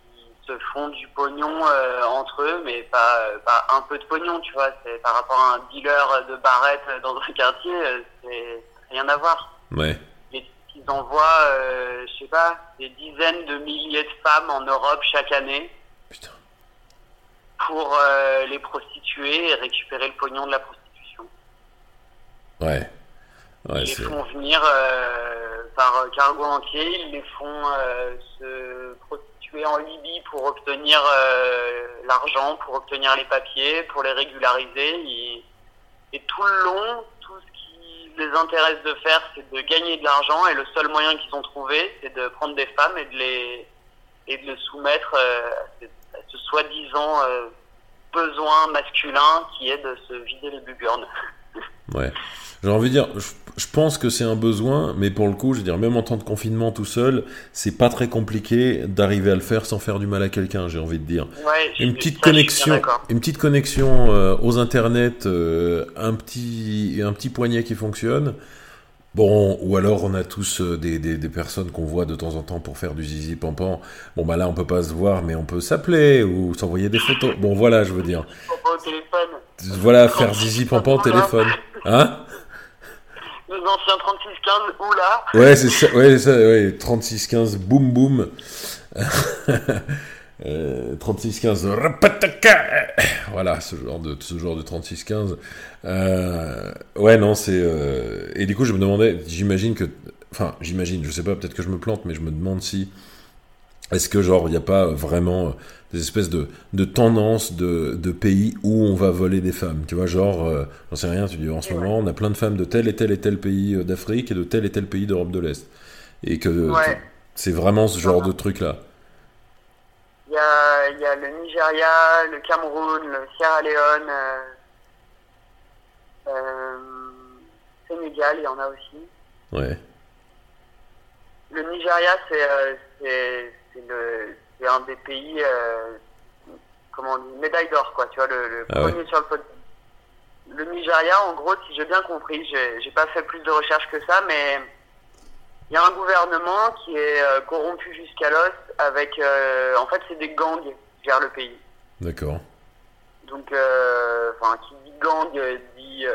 se font du pognon euh, entre eux, mais pas, pas un peu de pognon, tu vois. C'est par rapport à un dealer de barrettes dans un quartier, euh, c'est rien à voir. Ouais. Et ils envoient, euh, je sais pas, des dizaines de milliers de femmes en Europe chaque année Putain. pour euh, les prostituer et récupérer le pognon de la prostitution. Ouais. Ouais, ils les font venir euh, par cargo entier, ils les font euh, se prostituer en Libye pour obtenir euh, l'argent, pour obtenir les papiers, pour les régulariser. Et, tout le long, tout ce qui les intéresse de faire, c'est de gagner de l'argent. Et le seul moyen qu'ils ont trouvé, c'est de prendre des femmes et de les, et de les soumettre euh, à ce, soi-disant euh, besoin masculin qui est de se vider les bugurnes. Ouais. J'ai envie de dire, je pense que c'est un besoin, mais pour le coup, je veux dire, même en temps de confinement tout seul, c'est pas très compliqué d'arriver à le faire sans faire du mal à quelqu'un, j'ai envie de dire. Ouais, Une petite connexion, une petite connexion euh, aux internets, euh, un petit, un petit poignet qui fonctionne. Bon, ou alors on a tous euh, des, des, des personnes qu'on voit de temps en temps pour faire du zizi pampan. Bon bah là on peut pas se voir, mais on peut s'appeler ou s'envoyer des photos. Bon voilà, je veux dire, voilà faire zizi pampan au téléphone, hein? Les anciens 3615, oula. Ouais, c'est ça, ouais, ça, ouais, 36-15, boum boum. Euh, 36-15, rapataka. voilà, ce genre de, ce genre de 36-15. Euh, ouais, non, c'est. euh, Et du coup, je me demandais, j'imagine que. Enfin, j'imagine, je sais pas, peut-être que je me plante, mais je me demande si. Est-ce que, genre, il n'y a pas vraiment euh, des espèces de, de tendances de, de pays où on va voler des femmes Tu vois, genre, euh, j'en sais rien, tu dis en ce Ouais. moment, on a plein de femmes de tel et tel et tel pays euh, d'Afrique et de tel et tel pays d'Europe de l'Est. Et que Ouais. c'est vraiment ce genre de truc-là. Il y a, il y a le Nigeria, le Cameroun, le Sierra Leone, euh, euh, Sénégal, il y en a aussi. Ouais. Le Nigeria, c'est euh, c'est le- c'est un des pays, euh, comment on dit, médaille d'or, quoi, tu vois, le, le Ah ouais. premier sur le podium. Le Nigeria, en gros, si j'ai bien compris, j'ai pas fait plus de recherches que ça, mais il y a un gouvernement qui est euh, corrompu jusqu'à l'os avec, euh, en fait, c'est des gangs qui gèrent le pays. D'accord. Donc, enfin, qui dit gang dit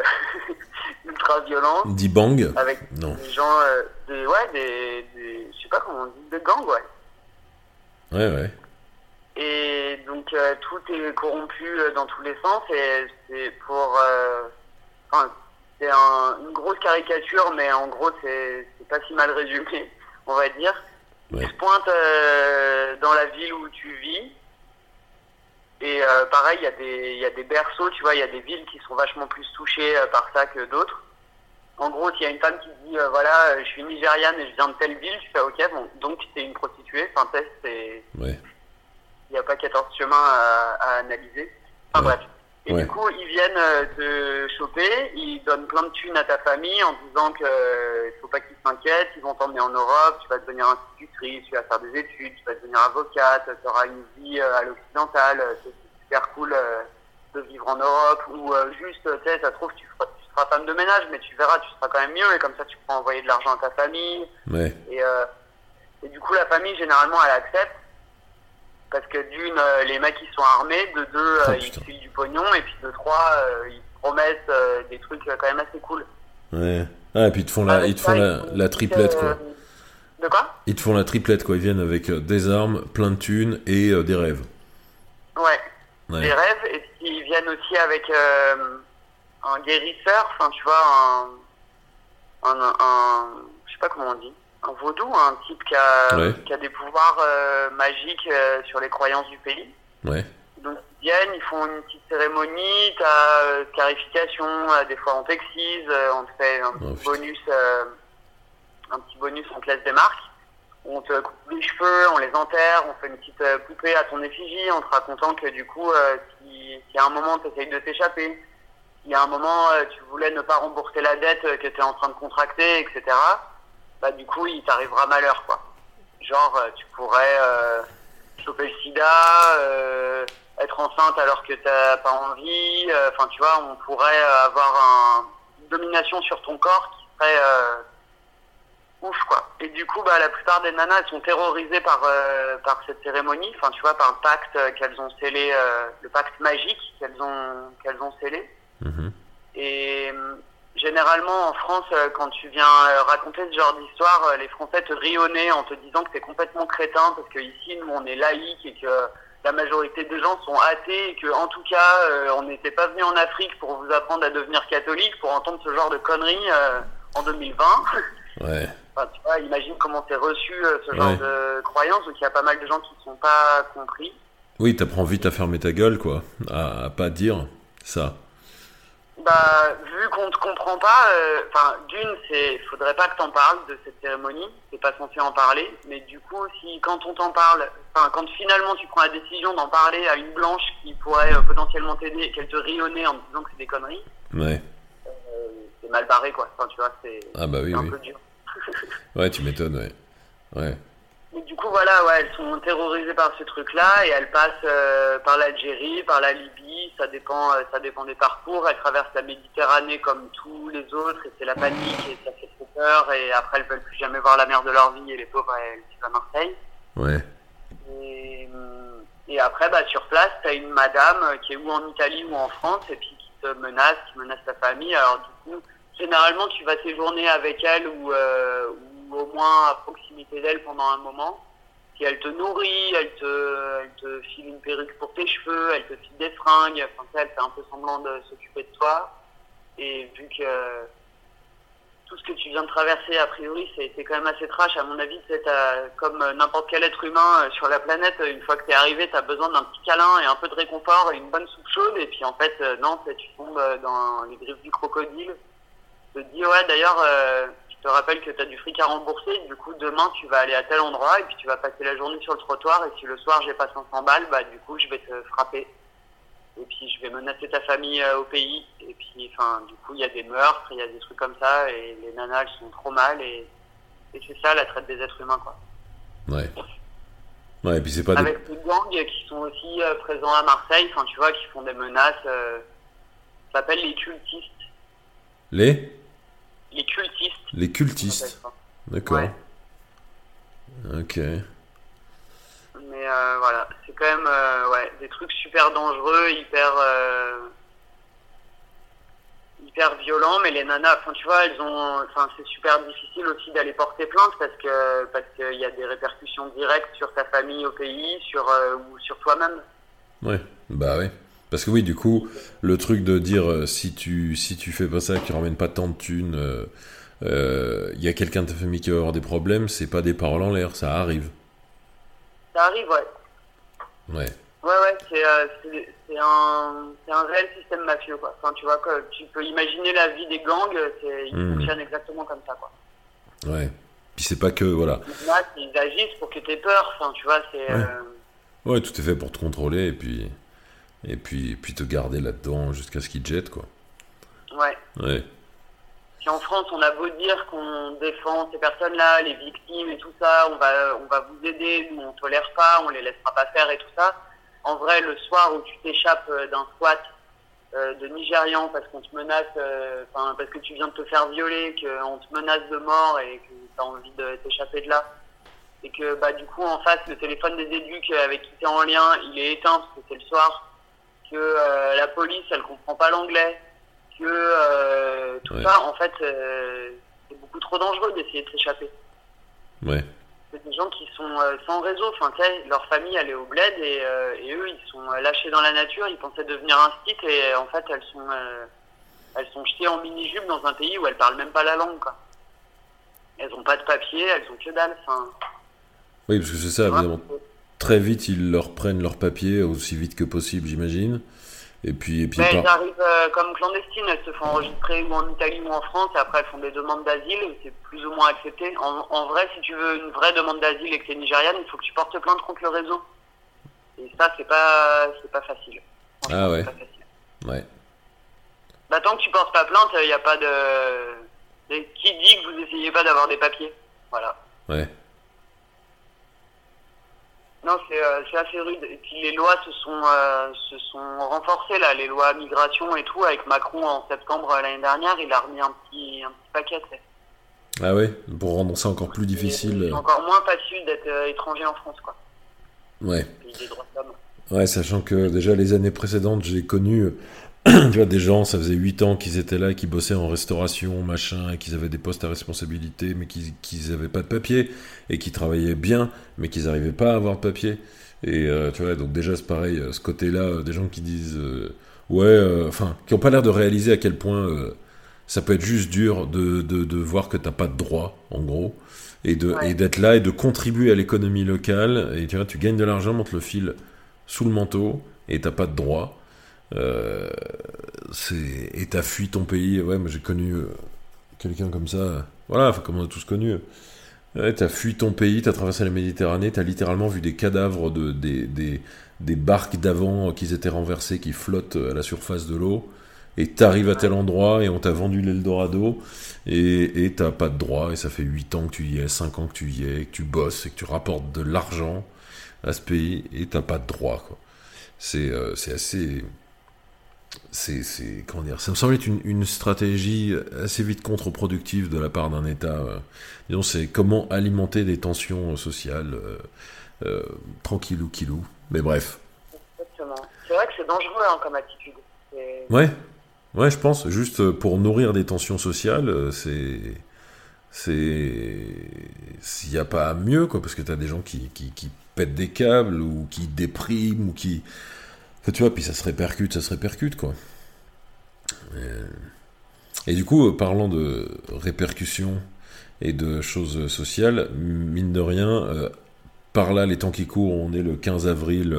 ultra violence, Dit bang avec Non. des gens, des, ouais, des, des, je sais pas comment on dit, des gangs, ouais. Ouais, ouais. Et donc euh, tout est corrompu euh, dans tous les sens et c'est pour... euh, Enfin, c'est un- une grosse caricature, mais en gros c'est c'est pas si mal résumé, on va dire. Ouais. Se pointent euh, dans la ville où tu vis. Et pareil, il y, a des- y a des berceaux, tu vois, il y a des villes qui sont vachement plus touchées par ça que d'autres. En gros, s'il y a une femme qui dit, euh, voilà, euh, je suis nigériane et je viens de telle ville, tu fais, ok, bon, donc t'es une prostituée, enfin, c'est Ouais. il n'y a pas 14 chemins à, à analyser. Enfin Ouais. bref. Et Ouais. du coup, ils viennent euh, te choper, ils donnent plein de thunes à ta famille en disant que euh, il faut pas qu'ils s'inquiètent, ils vont t'emmener en Europe, tu vas devenir institutrice, tu vas faire des études, tu vas devenir avocate, tu auras une vie euh, à l'occidentale, euh, c'est super cool euh, de vivre en Europe, ou juste, tu sais, ça se trouve, tu seras femme de ménage, mais tu verras, tu seras quand même mieux, et comme ça, tu pourras envoyer de l'argent à ta famille, Ouais. et, euh, et du coup, la famille, généralement, elle accepte. Parce que d'une, euh, les mecs, ils sont armés. De deux, euh, Oh, ils putain. filent du pognon. Et puis de trois, ils promettent euh, des trucs quand même assez cool. Ouais. Ah, et puis ils te font la, ils te font la, triplette, quoi. De quoi? Ils te font la triplette, quoi. Ils viennent avec des armes, plein de thunes et des rêves. Ouais, Ouais. des rêves. Et ils viennent aussi avec euh, un guérisseur. Enfin, tu vois, un, un, un- Je sais pas comment on dit. Un vaudou, un type qui a, Ouais. qui a des pouvoirs euh, magiques euh, sur les croyances du pays. Ouais. Donc ils viennent, ils font une petite cérémonie, t'as euh, scarification, euh, des fois on t'excise, euh, on te fait un Oh, petit bonus, euh, un petit bonus, on te laisse des marques, on te coupe les cheveux, on les enterre, on fait une petite poupée à ton effigie en te racontant que du coup, euh, si, si à un moment tu essayes de t'échapper, si à un moment euh, tu voulais ne pas rembourser la dette euh, que tu es en train de contracter, etc., bah du coup il t'arrivera malheur quoi. Genre euh, tu pourrais euh, choper le sida, euh, être enceinte alors que t'as pas envie. Enfin, tu vois, on pourrait avoir un, une domination sur ton corps qui serait euh, ouf, quoi. Et du coup, bah, la plupart des nanas, elles sont terrorisées par par cette cérémonie. Enfin, tu vois, par le pacte qu'elles ont scellé, le pacte magique qu'elles ont qu'elles ont scellé. Et, généralement en France, euh, quand tu viens euh, raconter ce genre d'histoire, euh, les Français te nez en te disant que t'es complètement crétin parce que ici, nous, on est laïque et que la majorité des gens sont athées et que, en tout cas, euh, on n'était pas venu en Afrique pour vous apprendre à devenir catholique pour entendre ce genre de conneries euh, en 2020. Ouais. Enfin, tu vois, imagine comment c'est reçu euh, ce genre Ouais. de croyance, donc il y a pas mal de gens qui ne sont pas compris. Oui, t'apprends vite à fermer ta gueule, quoi. À, à pas dire ça. Bah, vu qu'on te comprend pas, euh, enfin, d'une, c'est, faudrait pas que t'en parles de cette cérémonie, t'es pas censé en parler, mais du coup, si quand on t'en parle, enfin, quand finalement tu prends la décision d'en parler à une blanche qui pourrait euh, potentiellement t'aider et qu'elle te nez en te disant que c'est des conneries, Ouais. euh, c'est mal barré, quoi. Enfin, tu vois, c'est, Ah bah oui, c'est un oui. peu dur. Ouais, tu m'étonnes, ouais. Ouais. Et du coup, voilà, ouais, elles sont terrorisées par ce truc-là et elles passent euh, par l'Algérie, par la Libye, ça dépend, euh, ça dépend des parcours. Elles traversent la Méditerranée comme tous les autres et c'est la panique et ça fait trop peur et après elles veulent plus jamais voir la mer de leur vie et les pauvres elles vivent à Marseille. Ouais. Et, hum, et après, bah, sur place, t'as une madame euh, qui est ou en Italie ou en France et puis qui te menace, qui menace ta famille. Alors du coup, généralement, tu vas séjourner avec elle ou, euh, ou au moins à proximité d'elle pendant un moment. Puis elle te nourrit, elle te, file une perruque pour tes cheveux, elle te file des fringues. Enfin, elle fait un peu semblant de s'occuper de toi. Et vu que tout ce que tu viens de traverser, a priori, c'est quand même assez trash. À mon avis, c'est euh, comme euh, n'importe quel être humain euh, sur la planète. euh, Une fois que t'es arrivé, t'as besoin d'un petit câlin et un peu de réconfort et une bonne soupe chaude. Et puis en fait, euh, non, tu tombes euh, dans les griffes du crocodile. Tu te dis, ouais, d'ailleurs, euh, je te rappelle que t'as du fric à rembourser. Du coup, demain, tu vas aller à tel endroit et puis tu vas passer la journée sur le trottoir. Et si le soir, j'ai pas 500 balles, bah du coup, je vais te frapper. Et puis je vais menacer ta famille euh, au pays. Et puis, enfin, du coup, il y a des meurtres, il y a des trucs comme ça, et les nanas, elles sont trop mal. Et, et c'est ça la traite des êtres humains, quoi. Ouais. Ouais, et puis c'est pas des... Avec des gangs qui sont aussi euh, présents à Marseille, enfin, tu vois, qui font des menaces. Euh, ça s'appelle les cultistes. Les? Les cultistes. Les cultistes. ça. D'accord. Ouais. Ok. Mais euh, voilà, c'est quand même euh, ouais, des trucs super dangereux, hyper euh, hyper violents. Mais les nanas, enfin tu vois, elles ont, enfin c'est super difficile aussi d'aller porter plainte parce que parce qu'il y a des répercussions directes sur ta famille au pays, sur ou sur toi-même. Ouais. Bah ouais. Parce que oui, du coup, le truc de dire euh, si tu si tu fais pas ça, que tu ramènes pas tant de thunes, euh, euh, il y a quelqu'un de ta famille qui va avoir des problèmes, c'est pas des paroles en l'air, ça arrive. Ça arrive, ouais. Ouais. Ouais, ouais, c'est euh, un, un réel système mafieux, quoi. Enfin, tu vois, que tu peux imaginer la vie des gangs, ils Mhm. fonctionnent exactement comme ça, quoi. Ouais. Puis c'est pas que voilà. Là, ils agissent pour que tu aies peur, enfin, tu vois, c'est... Ouais. euh, Ouais, tout est fait pour te contrôler et puis et puis puis te garder là-dedans jusqu'à ce qu'ils te jettent quoi. ouais. Ouais. Si en France, on a beau dire qu'on défend ces personnes-là, les victimes et tout ça, on va, on va vous aider, nous on tolère pas, on les laissera pas faire et tout ça. En vrai, le soir où tu t'échappes euh, d'un squat euh, de Nigérian parce qu'on te menace, euh, parce que tu viens de te faire violer, qu'on te menace de mort et que tu as envie de t'échapper de là, et que bah du coup en face le téléphone des éduques avec qui tu es en lien, il est éteint parce que c'est le soir, que euh, la police elle comprend pas l'anglais, que euh, tout Ouais. ça en fait euh, c'est beaucoup trop dangereux d'essayer de s'échapper. Ouais. C'est des gens qui sont sans réseau, enfin leur famille elle est au bled et, et eux ils sont lâchés dans la nature, ils pensaient devenir un site et en fait elles sont elles sont jetées en mini-jupe dans un pays où elles parlent même pas la langue quoi. Elles ont pas de papier, elles ont que dalle, enfin. Oui, parce que c'est ça, évidemment. Très vite, ils leur prennent leur papier, aussi vite que possible, j'imagine. Et puis, et puis par- elles arrivent euh, comme clandestines, elles se font enregistrer ou en Italie ou en France, et après elles font des demandes d'asile, c'est plus ou moins accepté. En, en vrai, si tu veux une vraie demande d'asile et que t'es nigériane, il faut que tu portes plainte contre le réseau. Et ça, c'est pas, c'est pas facile. Ah ouais. c'est pas facile. Ouais. Bah, tant que tu portes pas plainte, il n'y a pas de... Qui dit que vous essayez pas d'avoir des papiers Voilà. Ouais. Non, c'est euh, c'est assez rude. Et puis les lois se sont, euh, se sont renforcées, là, les lois migration et tout. Avec Macron en septembre euh, l'année dernière, il a remis un petit, un petit paquet. Ah ouais, pour rendre ça encore plus difficile. C'est encore moins facile d'être euh, étranger en France, quoi. Ouais. Pays des droits de l'homme. Ouais, sachant que déjà les années précédentes, j'ai connu tu vois, des gens, ça faisait 8 ans qu'ils étaient là, qui bossaient en restauration, machin, et qu'ils avaient des postes à responsabilité, mais qu'ils n'avaient pas de papier, et qui travaillaient bien, mais qu'ils n'arrivaient pas à avoir de papier. Et euh, tu vois, donc déjà, c'est pareil, euh, ce côté-là, euh, des gens qui disent, ouais, enfin, qui n'ont pas l'air de réaliser à quel point ça peut être juste dur de, de, de voir que t'as pas de droit, en gros, et de et d'être là et de contribuer à l'économie locale. Et tu vois, tu gagnes de l'argent, monte le fil sous le manteau, et t'as pas de droit. Euh, et t'as fui ton pays. Ouais, moi j'ai connu euh, quelqu'un comme ça. Voilà, comme on a tous connu. T'as fui ton pays, t'as traversé la Méditerranée, t'as littéralement vu des cadavres de des, des, des barques d'avant qui étaient renversées, qui flottent à la surface de l'eau. Et t'arrives à tel endroit et on t'a vendu l'Eldorado et t'as pas de droit et ça fait 8 ans que tu y es, 5 ans que tu y es, que tu bosses et que tu rapportes de l'argent à ce pays et t'as pas de droit. C'est euh, assez c'est comment dire ça me semble être une, stratégie assez vite contre-productive de la part d'un État euh. disons c'est comment alimenter des tensions sociales euh, euh, tranquillou kilou mais bref. Exactement. C'est vrai que c'est dangereux hein, comme attitude. Ouais. Ouais je pense. Juste pour nourrir des tensions sociales c'est c'est s'il n'y a pas mieux quoi parce que tu as des gens qui, qui, qui pètent des câbles ou qui dépriment ou qui tu vois, puis ça se répercute, ça se répercute, quoi. Et, du coup, euh, parlant de répercussions et de choses sociales, mine de rien, euh, par là, les temps qui courent, on est le 15 avril,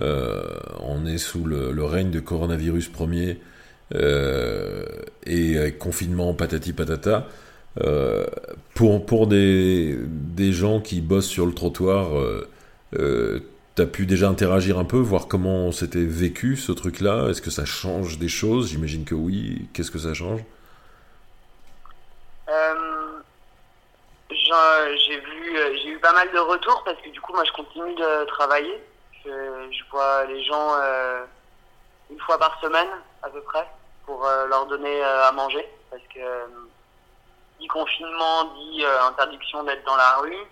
euh, on est sous le, règne de coronavirus premier, et avec confinement, patati patata. pour pour des, des gens qui bossent sur le trottoir, T'as pu déjà interagir un peu, voir comment s'était vécu ce truc-là? Est-ce que ça change des choses? J'imagine que oui. Qu'est-ce que ça change? Euh, J'ai vu, euh, j'ai eu pas mal de retours parce que du coup, moi, je continue de travailler. Je, vois les gens euh, une fois par semaine à peu près pour leur donner à manger. Parce que dit confinement dit interdiction d'être dans la rue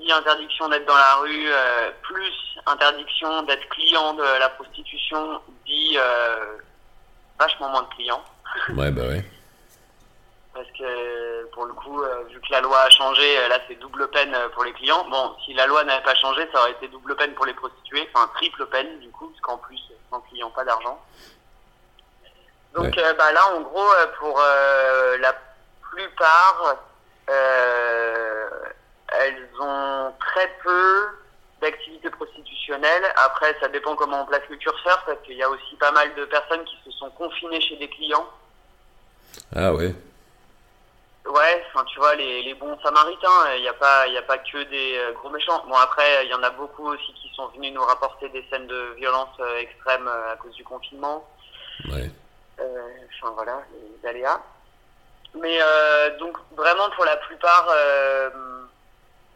dit interdiction d'être dans la rue, euh, plus interdiction d'être client de la prostitution, dit euh, vachement moins de clients. Ouais, bah ouais. Parce que pour le coup, euh, vu que la loi a changé, là c'est double peine pour les clients. Bon, si la loi n'avait pas changé, ça aurait été double peine pour les prostituées, enfin triple peine du coup, parce qu'en plus, sans client, pas d'argent. Donc bah, là, en gros, pour la plupart, elles ont très peu d'activités prostitutionnelles. Après, ça dépend comment on place le curseur, parce qu'il y a aussi pas mal de personnes qui se sont confinées chez des clients. Ah ouais. Ouais, enfin tu vois les, les bons samaritains, il n'y a pas a pas que des euh, gros méchants. Bon après il y en a beaucoup aussi qui sont venus nous rapporter des scènes de violence euh, extrême euh, à cause du confinement. Ouais. Enfin voilà les aléas. Mais donc vraiment pour la plupart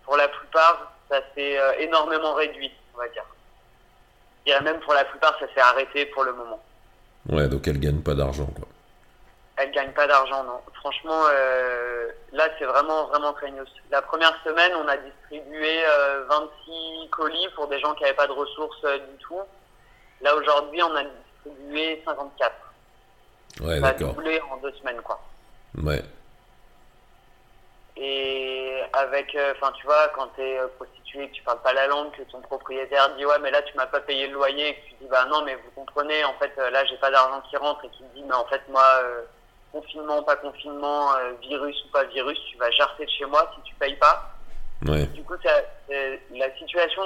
pour la plupart, ça s'est euh, énormément réduit, on va dire. Et même pour la plupart, ça s'est arrêté pour le moment. Ouais, donc elle gagne pas d'argent, quoi. Elle gagne pas d'argent, non. Franchement, euh, là, c'est vraiment, vraiment craignos. La première semaine, on a distribué 26 euh, colis pour des gens qui n'avaient pas de ressources du tout. Là, aujourd'hui, on a distribué 54. Ouais, d'accord. doublé en deux semaines, quoi. Ouais. Et avec, euh, enfin, tu vois, quand tu es euh, prostituée, que tu parles pas la langue, que ton propriétaire dit ouais, mais là tu m'as pas payé le loyer, et que tu dis bah non, mais vous comprenez, en fait, euh, là j'ai pas d'argent qui rentre, et qui dit mais en fait, moi, confinement, pas confinement, virus ou pas virus, tu vas jarter de chez moi si tu payes pas. Ouais. Du coup, ça, la situation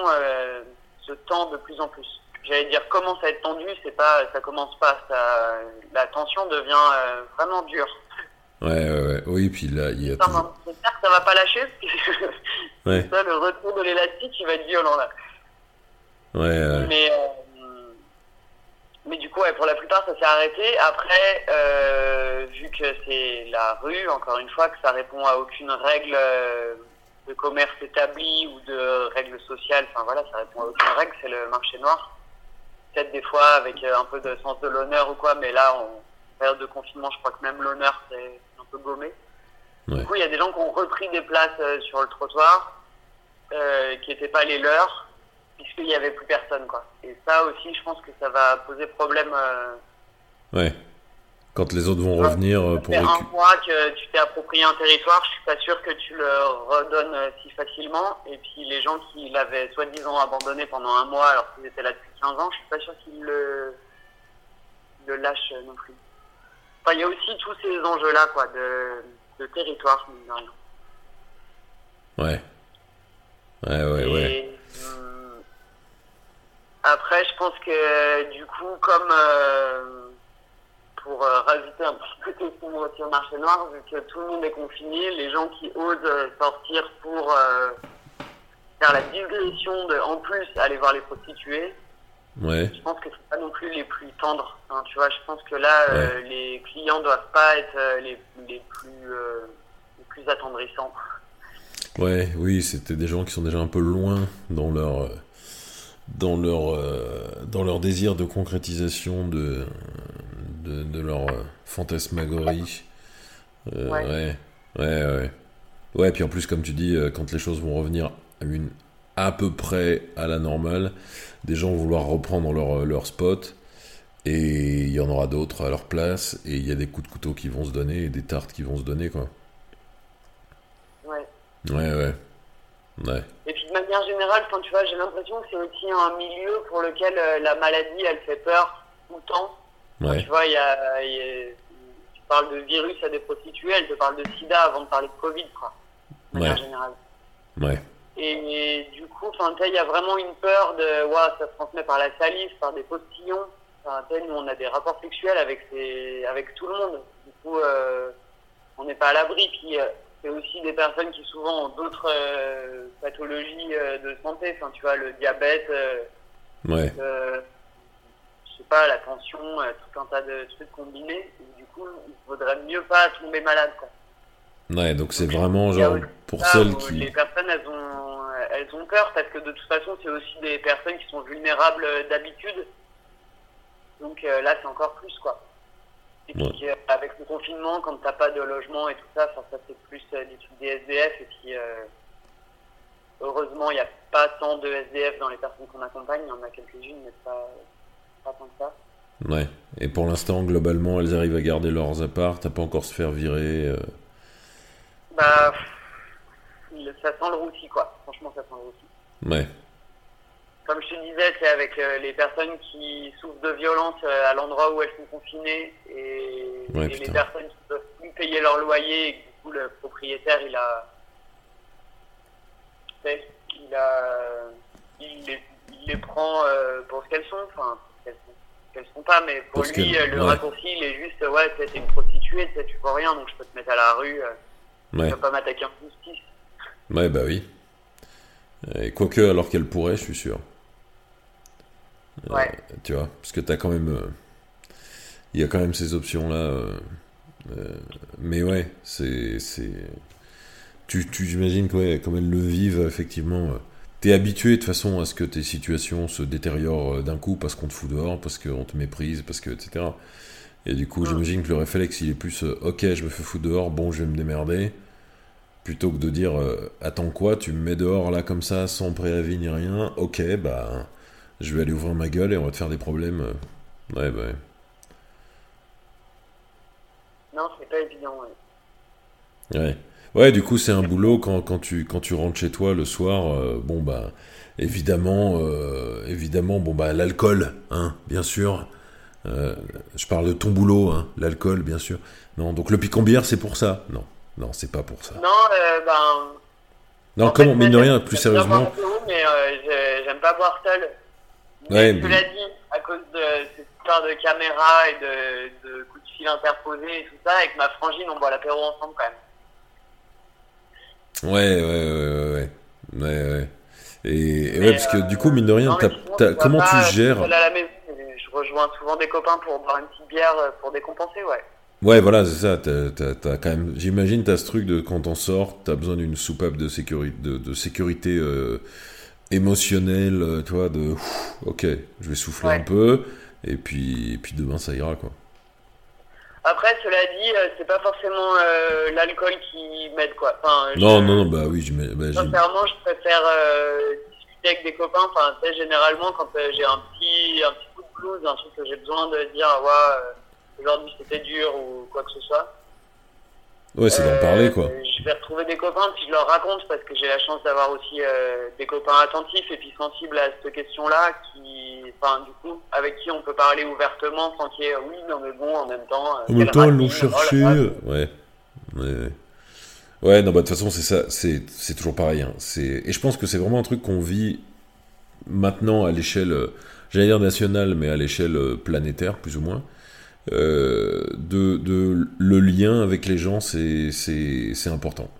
se tend de plus en plus. J'allais dire commence à être tendue, c'est pas, ça commence pas, ça, la tension devient vraiment dure. Ouais, ouais, ouais. Oui, puis là, il y a. J'espère que ça va pas lâcher. ouais. Ça, le retour de l'élastique, il va être violent là. Ouais, ouais. Mais, euh, mais du coup, ouais, pour la plupart, ça s'est arrêté. Après, euh, vu que c'est la rue, encore une fois, que ça répond à aucune règle euh, de commerce établi ou de règle sociale, enfin voilà, ça répond à aucune règle, c'est le marché noir. Peut-être des fois avec un peu de sens de l'honneur ou quoi, mais là, en période de confinement, je crois que même l'honneur, c'est gommé. Du coup, il y a des gens qui ont repris des places euh, sur le trottoir, euh, qui n'étaient pas les leurs. puisqu'il n'y avait plus personne, quoi. Et ça aussi, je pense que ça va poser problème. Euh, ouais. Quand les autres vont revenir pour faire un mois que tu t'es approprié un territoire, je suis pas sûr que tu le redonnes si facilement. Et puis les gens qui l'avaient soi-disant abandonné pendant un mois alors qu'ils étaient là depuis 15 ans, je suis pas sûr qu'ils le, le lâchent non plus. Enfin, il y a aussi tous ces enjeux-là, quoi, de, de territoire, mine de rien. Ouais. Ouais, ouais, ouais. Euh, après, je pense que du coup, comme euh, pour euh, rajouter un petit peu de sombre sur le marché noir, vu que tout le monde est confiné, les gens qui osent sortir pour faire la digression de, en plus, aller voir les prostituées, ouais. je pense que c'est pas non plus les plus tendres. Hein, tu vois, je pense que là, les clients doivent pas être les, les plus les plus attendrissants. Ouais, oui, c'était des gens qui sont déjà un peu loin dans leur dans leur dans leur désir de concrétisation de de, de leur fantasmagorie. Euh, ouais. ouais. ouais, ouais, ouais. puis en plus, comme tu dis, euh, quand les choses vont revenir à une à peu près à la normale, des gens vont vouloir reprendre leur, leur spot et il y en aura d'autres à leur place et il y a des coups de couteau qui vont se donner et des tartes qui vont se donner quoi. Ouais, ouais. Ouais. Et puis de manière générale, quand tu vois, j'ai l'impression que c'est aussi un milieu pour lequel euh, la maladie, elle fait peur tout le temps. Ouais. tu vois, il y a, tu parles de virus à des prostituées, elle te parle de sida avant de parler de Covid, quoi. De manière générale. Ouais. Et, du coup, il y a vraiment une peur de, ouais, ça se transmet par la salive, par des postillons. Enfin, nous, on a des rapports sexuels avec, ces, avec tout le monde. Du coup, euh, on n'est pas à l'abri. Puis, euh, c'est aussi des personnes qui souvent ont d'autres euh, pathologies de santé. Enfin, tu vois, le diabète, ouais. je sais pas, la tension, tout un tas de trucs combinés. du coup, il vaudrait mieux pas tomber malade. Quoi. Ouais, donc c'est vraiment genre pour celles qui. Les personnes, elles ont, elles ont peur parce que de toute façon, c'est aussi des personnes qui sont vulnérables d'habitude. Donc là, c'est encore plus, quoi. Et puis euh, avec le confinement, quand t'as pas de logement et tout ça, ça c'est plus euh, des trucs des SDF. Et puis euh, heureusement, il n'y a pas tant de SDF dans les personnes qu'on accompagne. Il y en a quelques-unes, mais pas, pas tant que ça. Ouais. Et pour l'instant, globalement, elles arrivent à garder leurs apparts. T'as pas encore se faire virer. Bah, ça sent le roussi, quoi. Franchement, ça sent le roussi. Ouais. Comme je te disais, c'est avec euh, les personnes qui souffrent de violence euh, à l'endroit où elles sont confinées et, les personnes qui peuvent plus payer leur loyer et du coup le propriétaire il a il a il les, il les prend euh, pour ce qu'elles sont. Enfin qu'elles sont, qu'elles sont pas mais pour lui le raccourci il est juste ouais t'es une prostituée tu fais rien donc je peux te mettre à la rue ouais. peux pas m'attaquer en justice ouais bah oui et quoique alors qu'elle pourrait je suis sûr euh, ouais. tu vois, parce que tu as quand même. Euh, il y a quand même ces options-là. Euh, mais ouais, c'est. Tu, tu j'imagine que, ouais, comme elles le vivent, effectivement. T'es habitué de toute façon à ce que tes situations se détériorent d'un coup parce qu'on te fout dehors, parce qu'on te méprise, parce que etc. Et du coup, j'imagine que le réflexe il est plus ok, je me fais foutre dehors, bon, je vais me démerder, plutôt que de dire attends quoi, tu me mets dehors là comme ça sans préavis ni rien, ok, bah je vais aller ouvrir ma gueule et on va te faire des problèmes. Ouais, bah ouais. Non, c'est pas évident, ouais. Ouais. Ouais, du coup, c'est un boulot quand, quand, tu, quand tu rentres chez toi le soir. Euh, bon, bah, évidemment, euh, évidemment, bon, bah, l'alcool, hein, bien sûr. Euh, je parle de ton boulot, hein, l'alcool, bien sûr. Non, donc le picon-bière, c'est pour ça Non, non, c'est pas pour ça. Non, ben. Non, comment, mine de rien, plus sérieusement. mais j'aime pas boire seul. Ouais, tu l'as dit, à cause de cette histoire de caméra et de, de coups de fil interposés et tout ça, avec ma frangine, on boit l'apéro ensemble quand même. Ouais, ouais, ouais, ouais. Ouais, ouais. Et, ouais, parce que du coup, mine de rien, comment tu gères à la maison, Je rejoins souvent des copains pour boire une petite bière euh, pour décompenser, ouais. Ouais, voilà, c'est ça. T'as, quand même, j'imagine, t'as ce truc de quand on sort, t'as besoin d'une soupape de sécurité, de, de sécurité euh, émotionnel, euh, tu vois, de ok, je vais souffler un peu, et puis, et puis demain ça ira, quoi. Après, cela dit, euh, c'est pas forcément euh, l'alcool qui m'aide, quoi. Enfin, non, non, non, bah oui, je bah, Sincèrement, je préfère avec des copains, enfin, tu sais, généralement, quand j'ai un petit, un blues, un truc que j'ai besoin de dire, ouais, euh, aujourd'hui c'était dur ou quoi que ce soit. Ouais, c'est d'en parler, quoi. Euh, je vais retrouver des copains, puis je leur raconte, parce que j'ai la chance d'avoir aussi euh, des copains attentifs et puis sensibles à cette question-là, qui, enfin, du coup, avec qui on peut parler ouvertement sans qu'il y ait, oui, non, mais bon, en même temps. en même temps, l'ont cherché. ouais. ouais. ouais. Ouais, non, bah de toute façon, c'est ça, c'est, toujours pareil. Hein. Et je pense que c'est vraiment un truc qu'on vit maintenant à l'échelle, j'allais dire nationale, mais à l'échelle euh, planétaire, plus ou moins. Euh, de, de, le lien avec les gens, c'est, c'est, c'est important.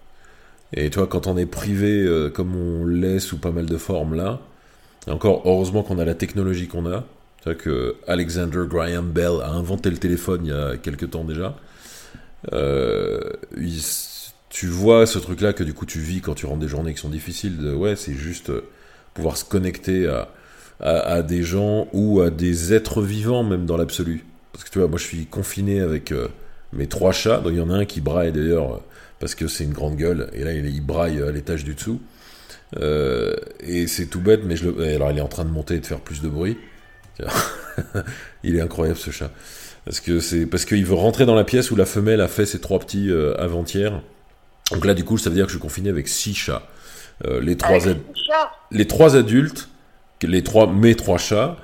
Et toi, quand on est privé, euh, comme on l'est sous pas mal de formes là, encore, heureusement qu'on a la technologie qu'on a. Tu vois que Alexander Graham Bell a inventé le téléphone il y a quelques temps déjà. Tu vois ce truc-là que du coup tu vis quand tu rentres des journées qui sont difficiles. De, ouais, c'est juste pouvoir se connecter à, à, des gens ou à des êtres vivants même dans l'absolu. Parce que tu vois, moi je suis confiné avec euh, mes trois chats. Donc il y en a un qui braille d'ailleurs euh, parce que c'est une grande gueule. Et là il, il braille à l'étage du dessous. Euh, et c'est tout bête, mais je le... alors il est en train de monter et de faire plus de bruit. il est incroyable ce chat. Parce que c'est parce qu'il veut rentrer dans la pièce où la femelle a fait ses trois petits avant-hier donc là, du coup, ça veut dire que je suis confiné avec six chats. Euh, les, trois les trois adultes, les trois, mes trois chats,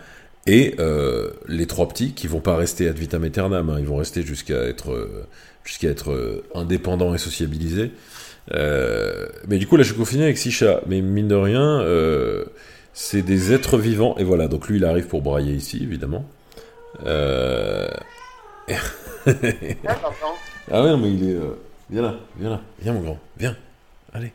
et euh, les trois petits qui vont pas rester ad vitam aeternam, hein. ils vont rester jusqu'à être, euh, jusqu'à être indépendants et sociabilisés. mais du coup, là, je suis confiné avec six chats. Mais mine de rien, c'est des êtres vivants. Et voilà, donc lui, il arrive pour brailler ici, évidemment. ah ouais, mais il est... Viens là, viens là, viens mon grand, viens. Allez,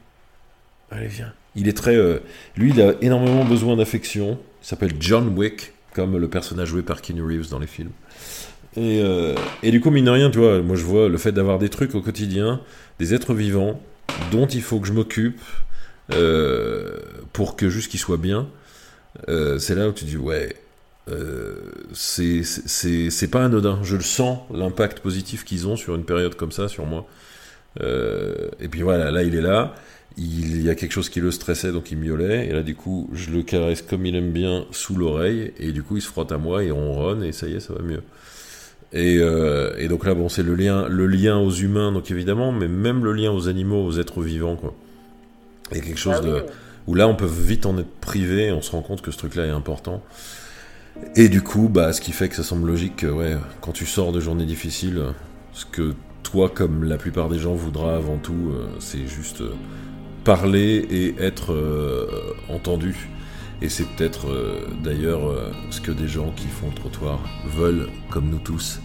allez, viens. Il est très. Euh, lui, il a énormément besoin d'affection. Il s'appelle John Wick, comme le personnage joué par Keanu Reeves dans les films. Et, euh, et du coup, mine de rien, tu vois, moi je vois le fait d'avoir des trucs au quotidien, des êtres vivants, dont il faut que je m'occupe euh, pour que juste qu'ils soient bien. c'est là où tu dis, ouais, c'est pas anodin. Je le sens, l'impact positif qu'ils ont sur une période comme ça, sur moi. Et puis voilà, là il est là, il y a quelque chose qui le stressait, donc il miaulait, et là du coup je le caresse comme il aime bien sous l'oreille, et du coup il se frotte à moi et on ronronne, et ça y est, ça va mieux. Et, euh, et donc là bon c'est le lien, le lien aux humains, donc évidemment, mais même le lien aux animaux, aux êtres vivants, quoi. Il y a quelque chose ah de... Où là on peut vite en être privé, et on se rend compte que ce truc-là est important. Et du coup, bah, ce qui fait que ça semble logique que, ouais, quand tu sors de journées difficiles, ce que toi, comme la plupart des gens, voudra avant tout, euh, c'est juste euh, parler et être euh, entendu. Et c'est peut-être d'ailleurs ce que des gens qui font le trottoir veulent, comme nous tous.